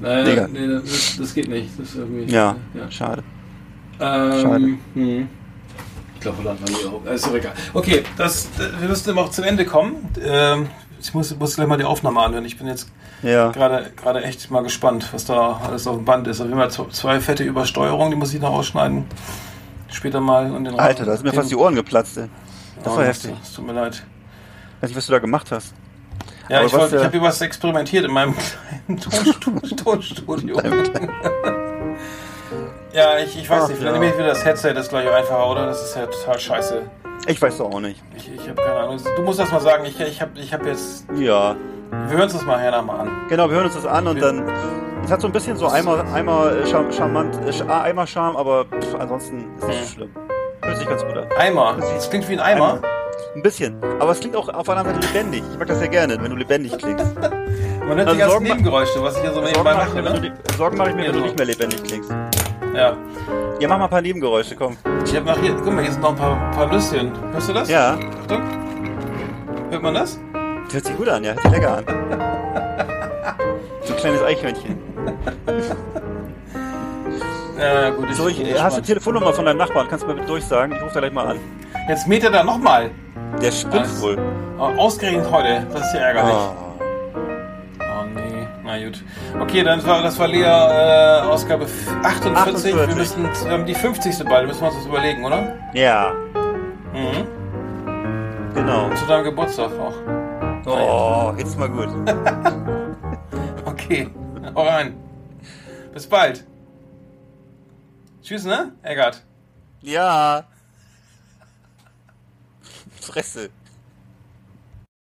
Digga. nee, das, das geht nicht. Das ist irgendwie, Ja, ja. schade. Ähm, Schade. Hm. Ich glaube, Holland war nie Europa. Ist doch egal. Okay, das, wir müssen immer auch zum Ende kommen. Ähm, ich muss, muss gleich mal die Aufnahme anhören. Ich bin jetzt Ja. gerade echt mal gespannt, was da alles auf dem Band ist. Auf jeden Fall zwei- fette Übersteuerungen, die muss ich noch ausschneiden. Später mal. Und den Alter, da sind mir fast die Ohren geplatzt, ey. Das war Oh, heftig. Es tut mir leid. Weiß nicht, was du da gemacht hast. Ja, Aber ich, wollt- ich habe hier was experimentiert in meinem kleinen Tonstudio. Ja, ich, ich weiß Ach, nicht, vielleicht ja. nehme ich wieder das Headset, das ist gleich einfacher, oder? Das ist ja total scheiße. Ich weiß doch auch nicht. Ich, ich habe keine Ahnung. Du musst das mal sagen. Ich, ich habe ich hab jetzt. Ja. Wir hören uns das mal her mal an. Genau, wir hören uns das an und dann. Es hat so ein bisschen so einmal, einmal äh, char charmant, äh, ah, einmal Charme, aber pff, ansonsten ist es Hm. nicht schlimm. Hört sich ganz gut an. Eimer. Das klingt wie ein Eimer. Ein bisschen. Aber es klingt auch auf einer Seite lebendig. Ich mag das sehr gerne, wenn du lebendig klingst. Man die Also ganzen Sorgen ma- Nebengeräusche, was ich hier so nebenbei mache mir, wenn du, Ne? die- Sorgen mache ich mir, Ja, wenn du so. nicht mehr lebendig klingst. Ja. Ja, mach mal ein paar Nebengeräusche, komm. Ich habe nach hier. Guck mal, hier sind noch ein paar, paar Nüsschen. Hörst du das? Ja. Achtung. Hört man das? Das hört sich gut an, ja. Hört sich lecker an. So ein kleines Eichhörnchen. Ja, gut. Ich So, ich, hast du die Telefonnummer von deinem Nachbarn? Kannst du mir bitte durchsagen? Ich rufe da gleich mal an. Jetzt mäht er da nochmal. Der spinnt wohl. Ausgerechnet heute. Das ist ja ärgerlich. Oh. Oh nee, na gut. Okay, dann war das war Lea äh, Ausgabe f- 48. Wir 48. müssen haben die 50. bald, müssen wir uns das überlegen, oder? Ja, Mhm. genau. Zu deinem Geburtstag auch. Oh, jetzt mal gut. Okay, hau rein. Bis bald. Tschüss, ne? Eggert. Ja. Fresse.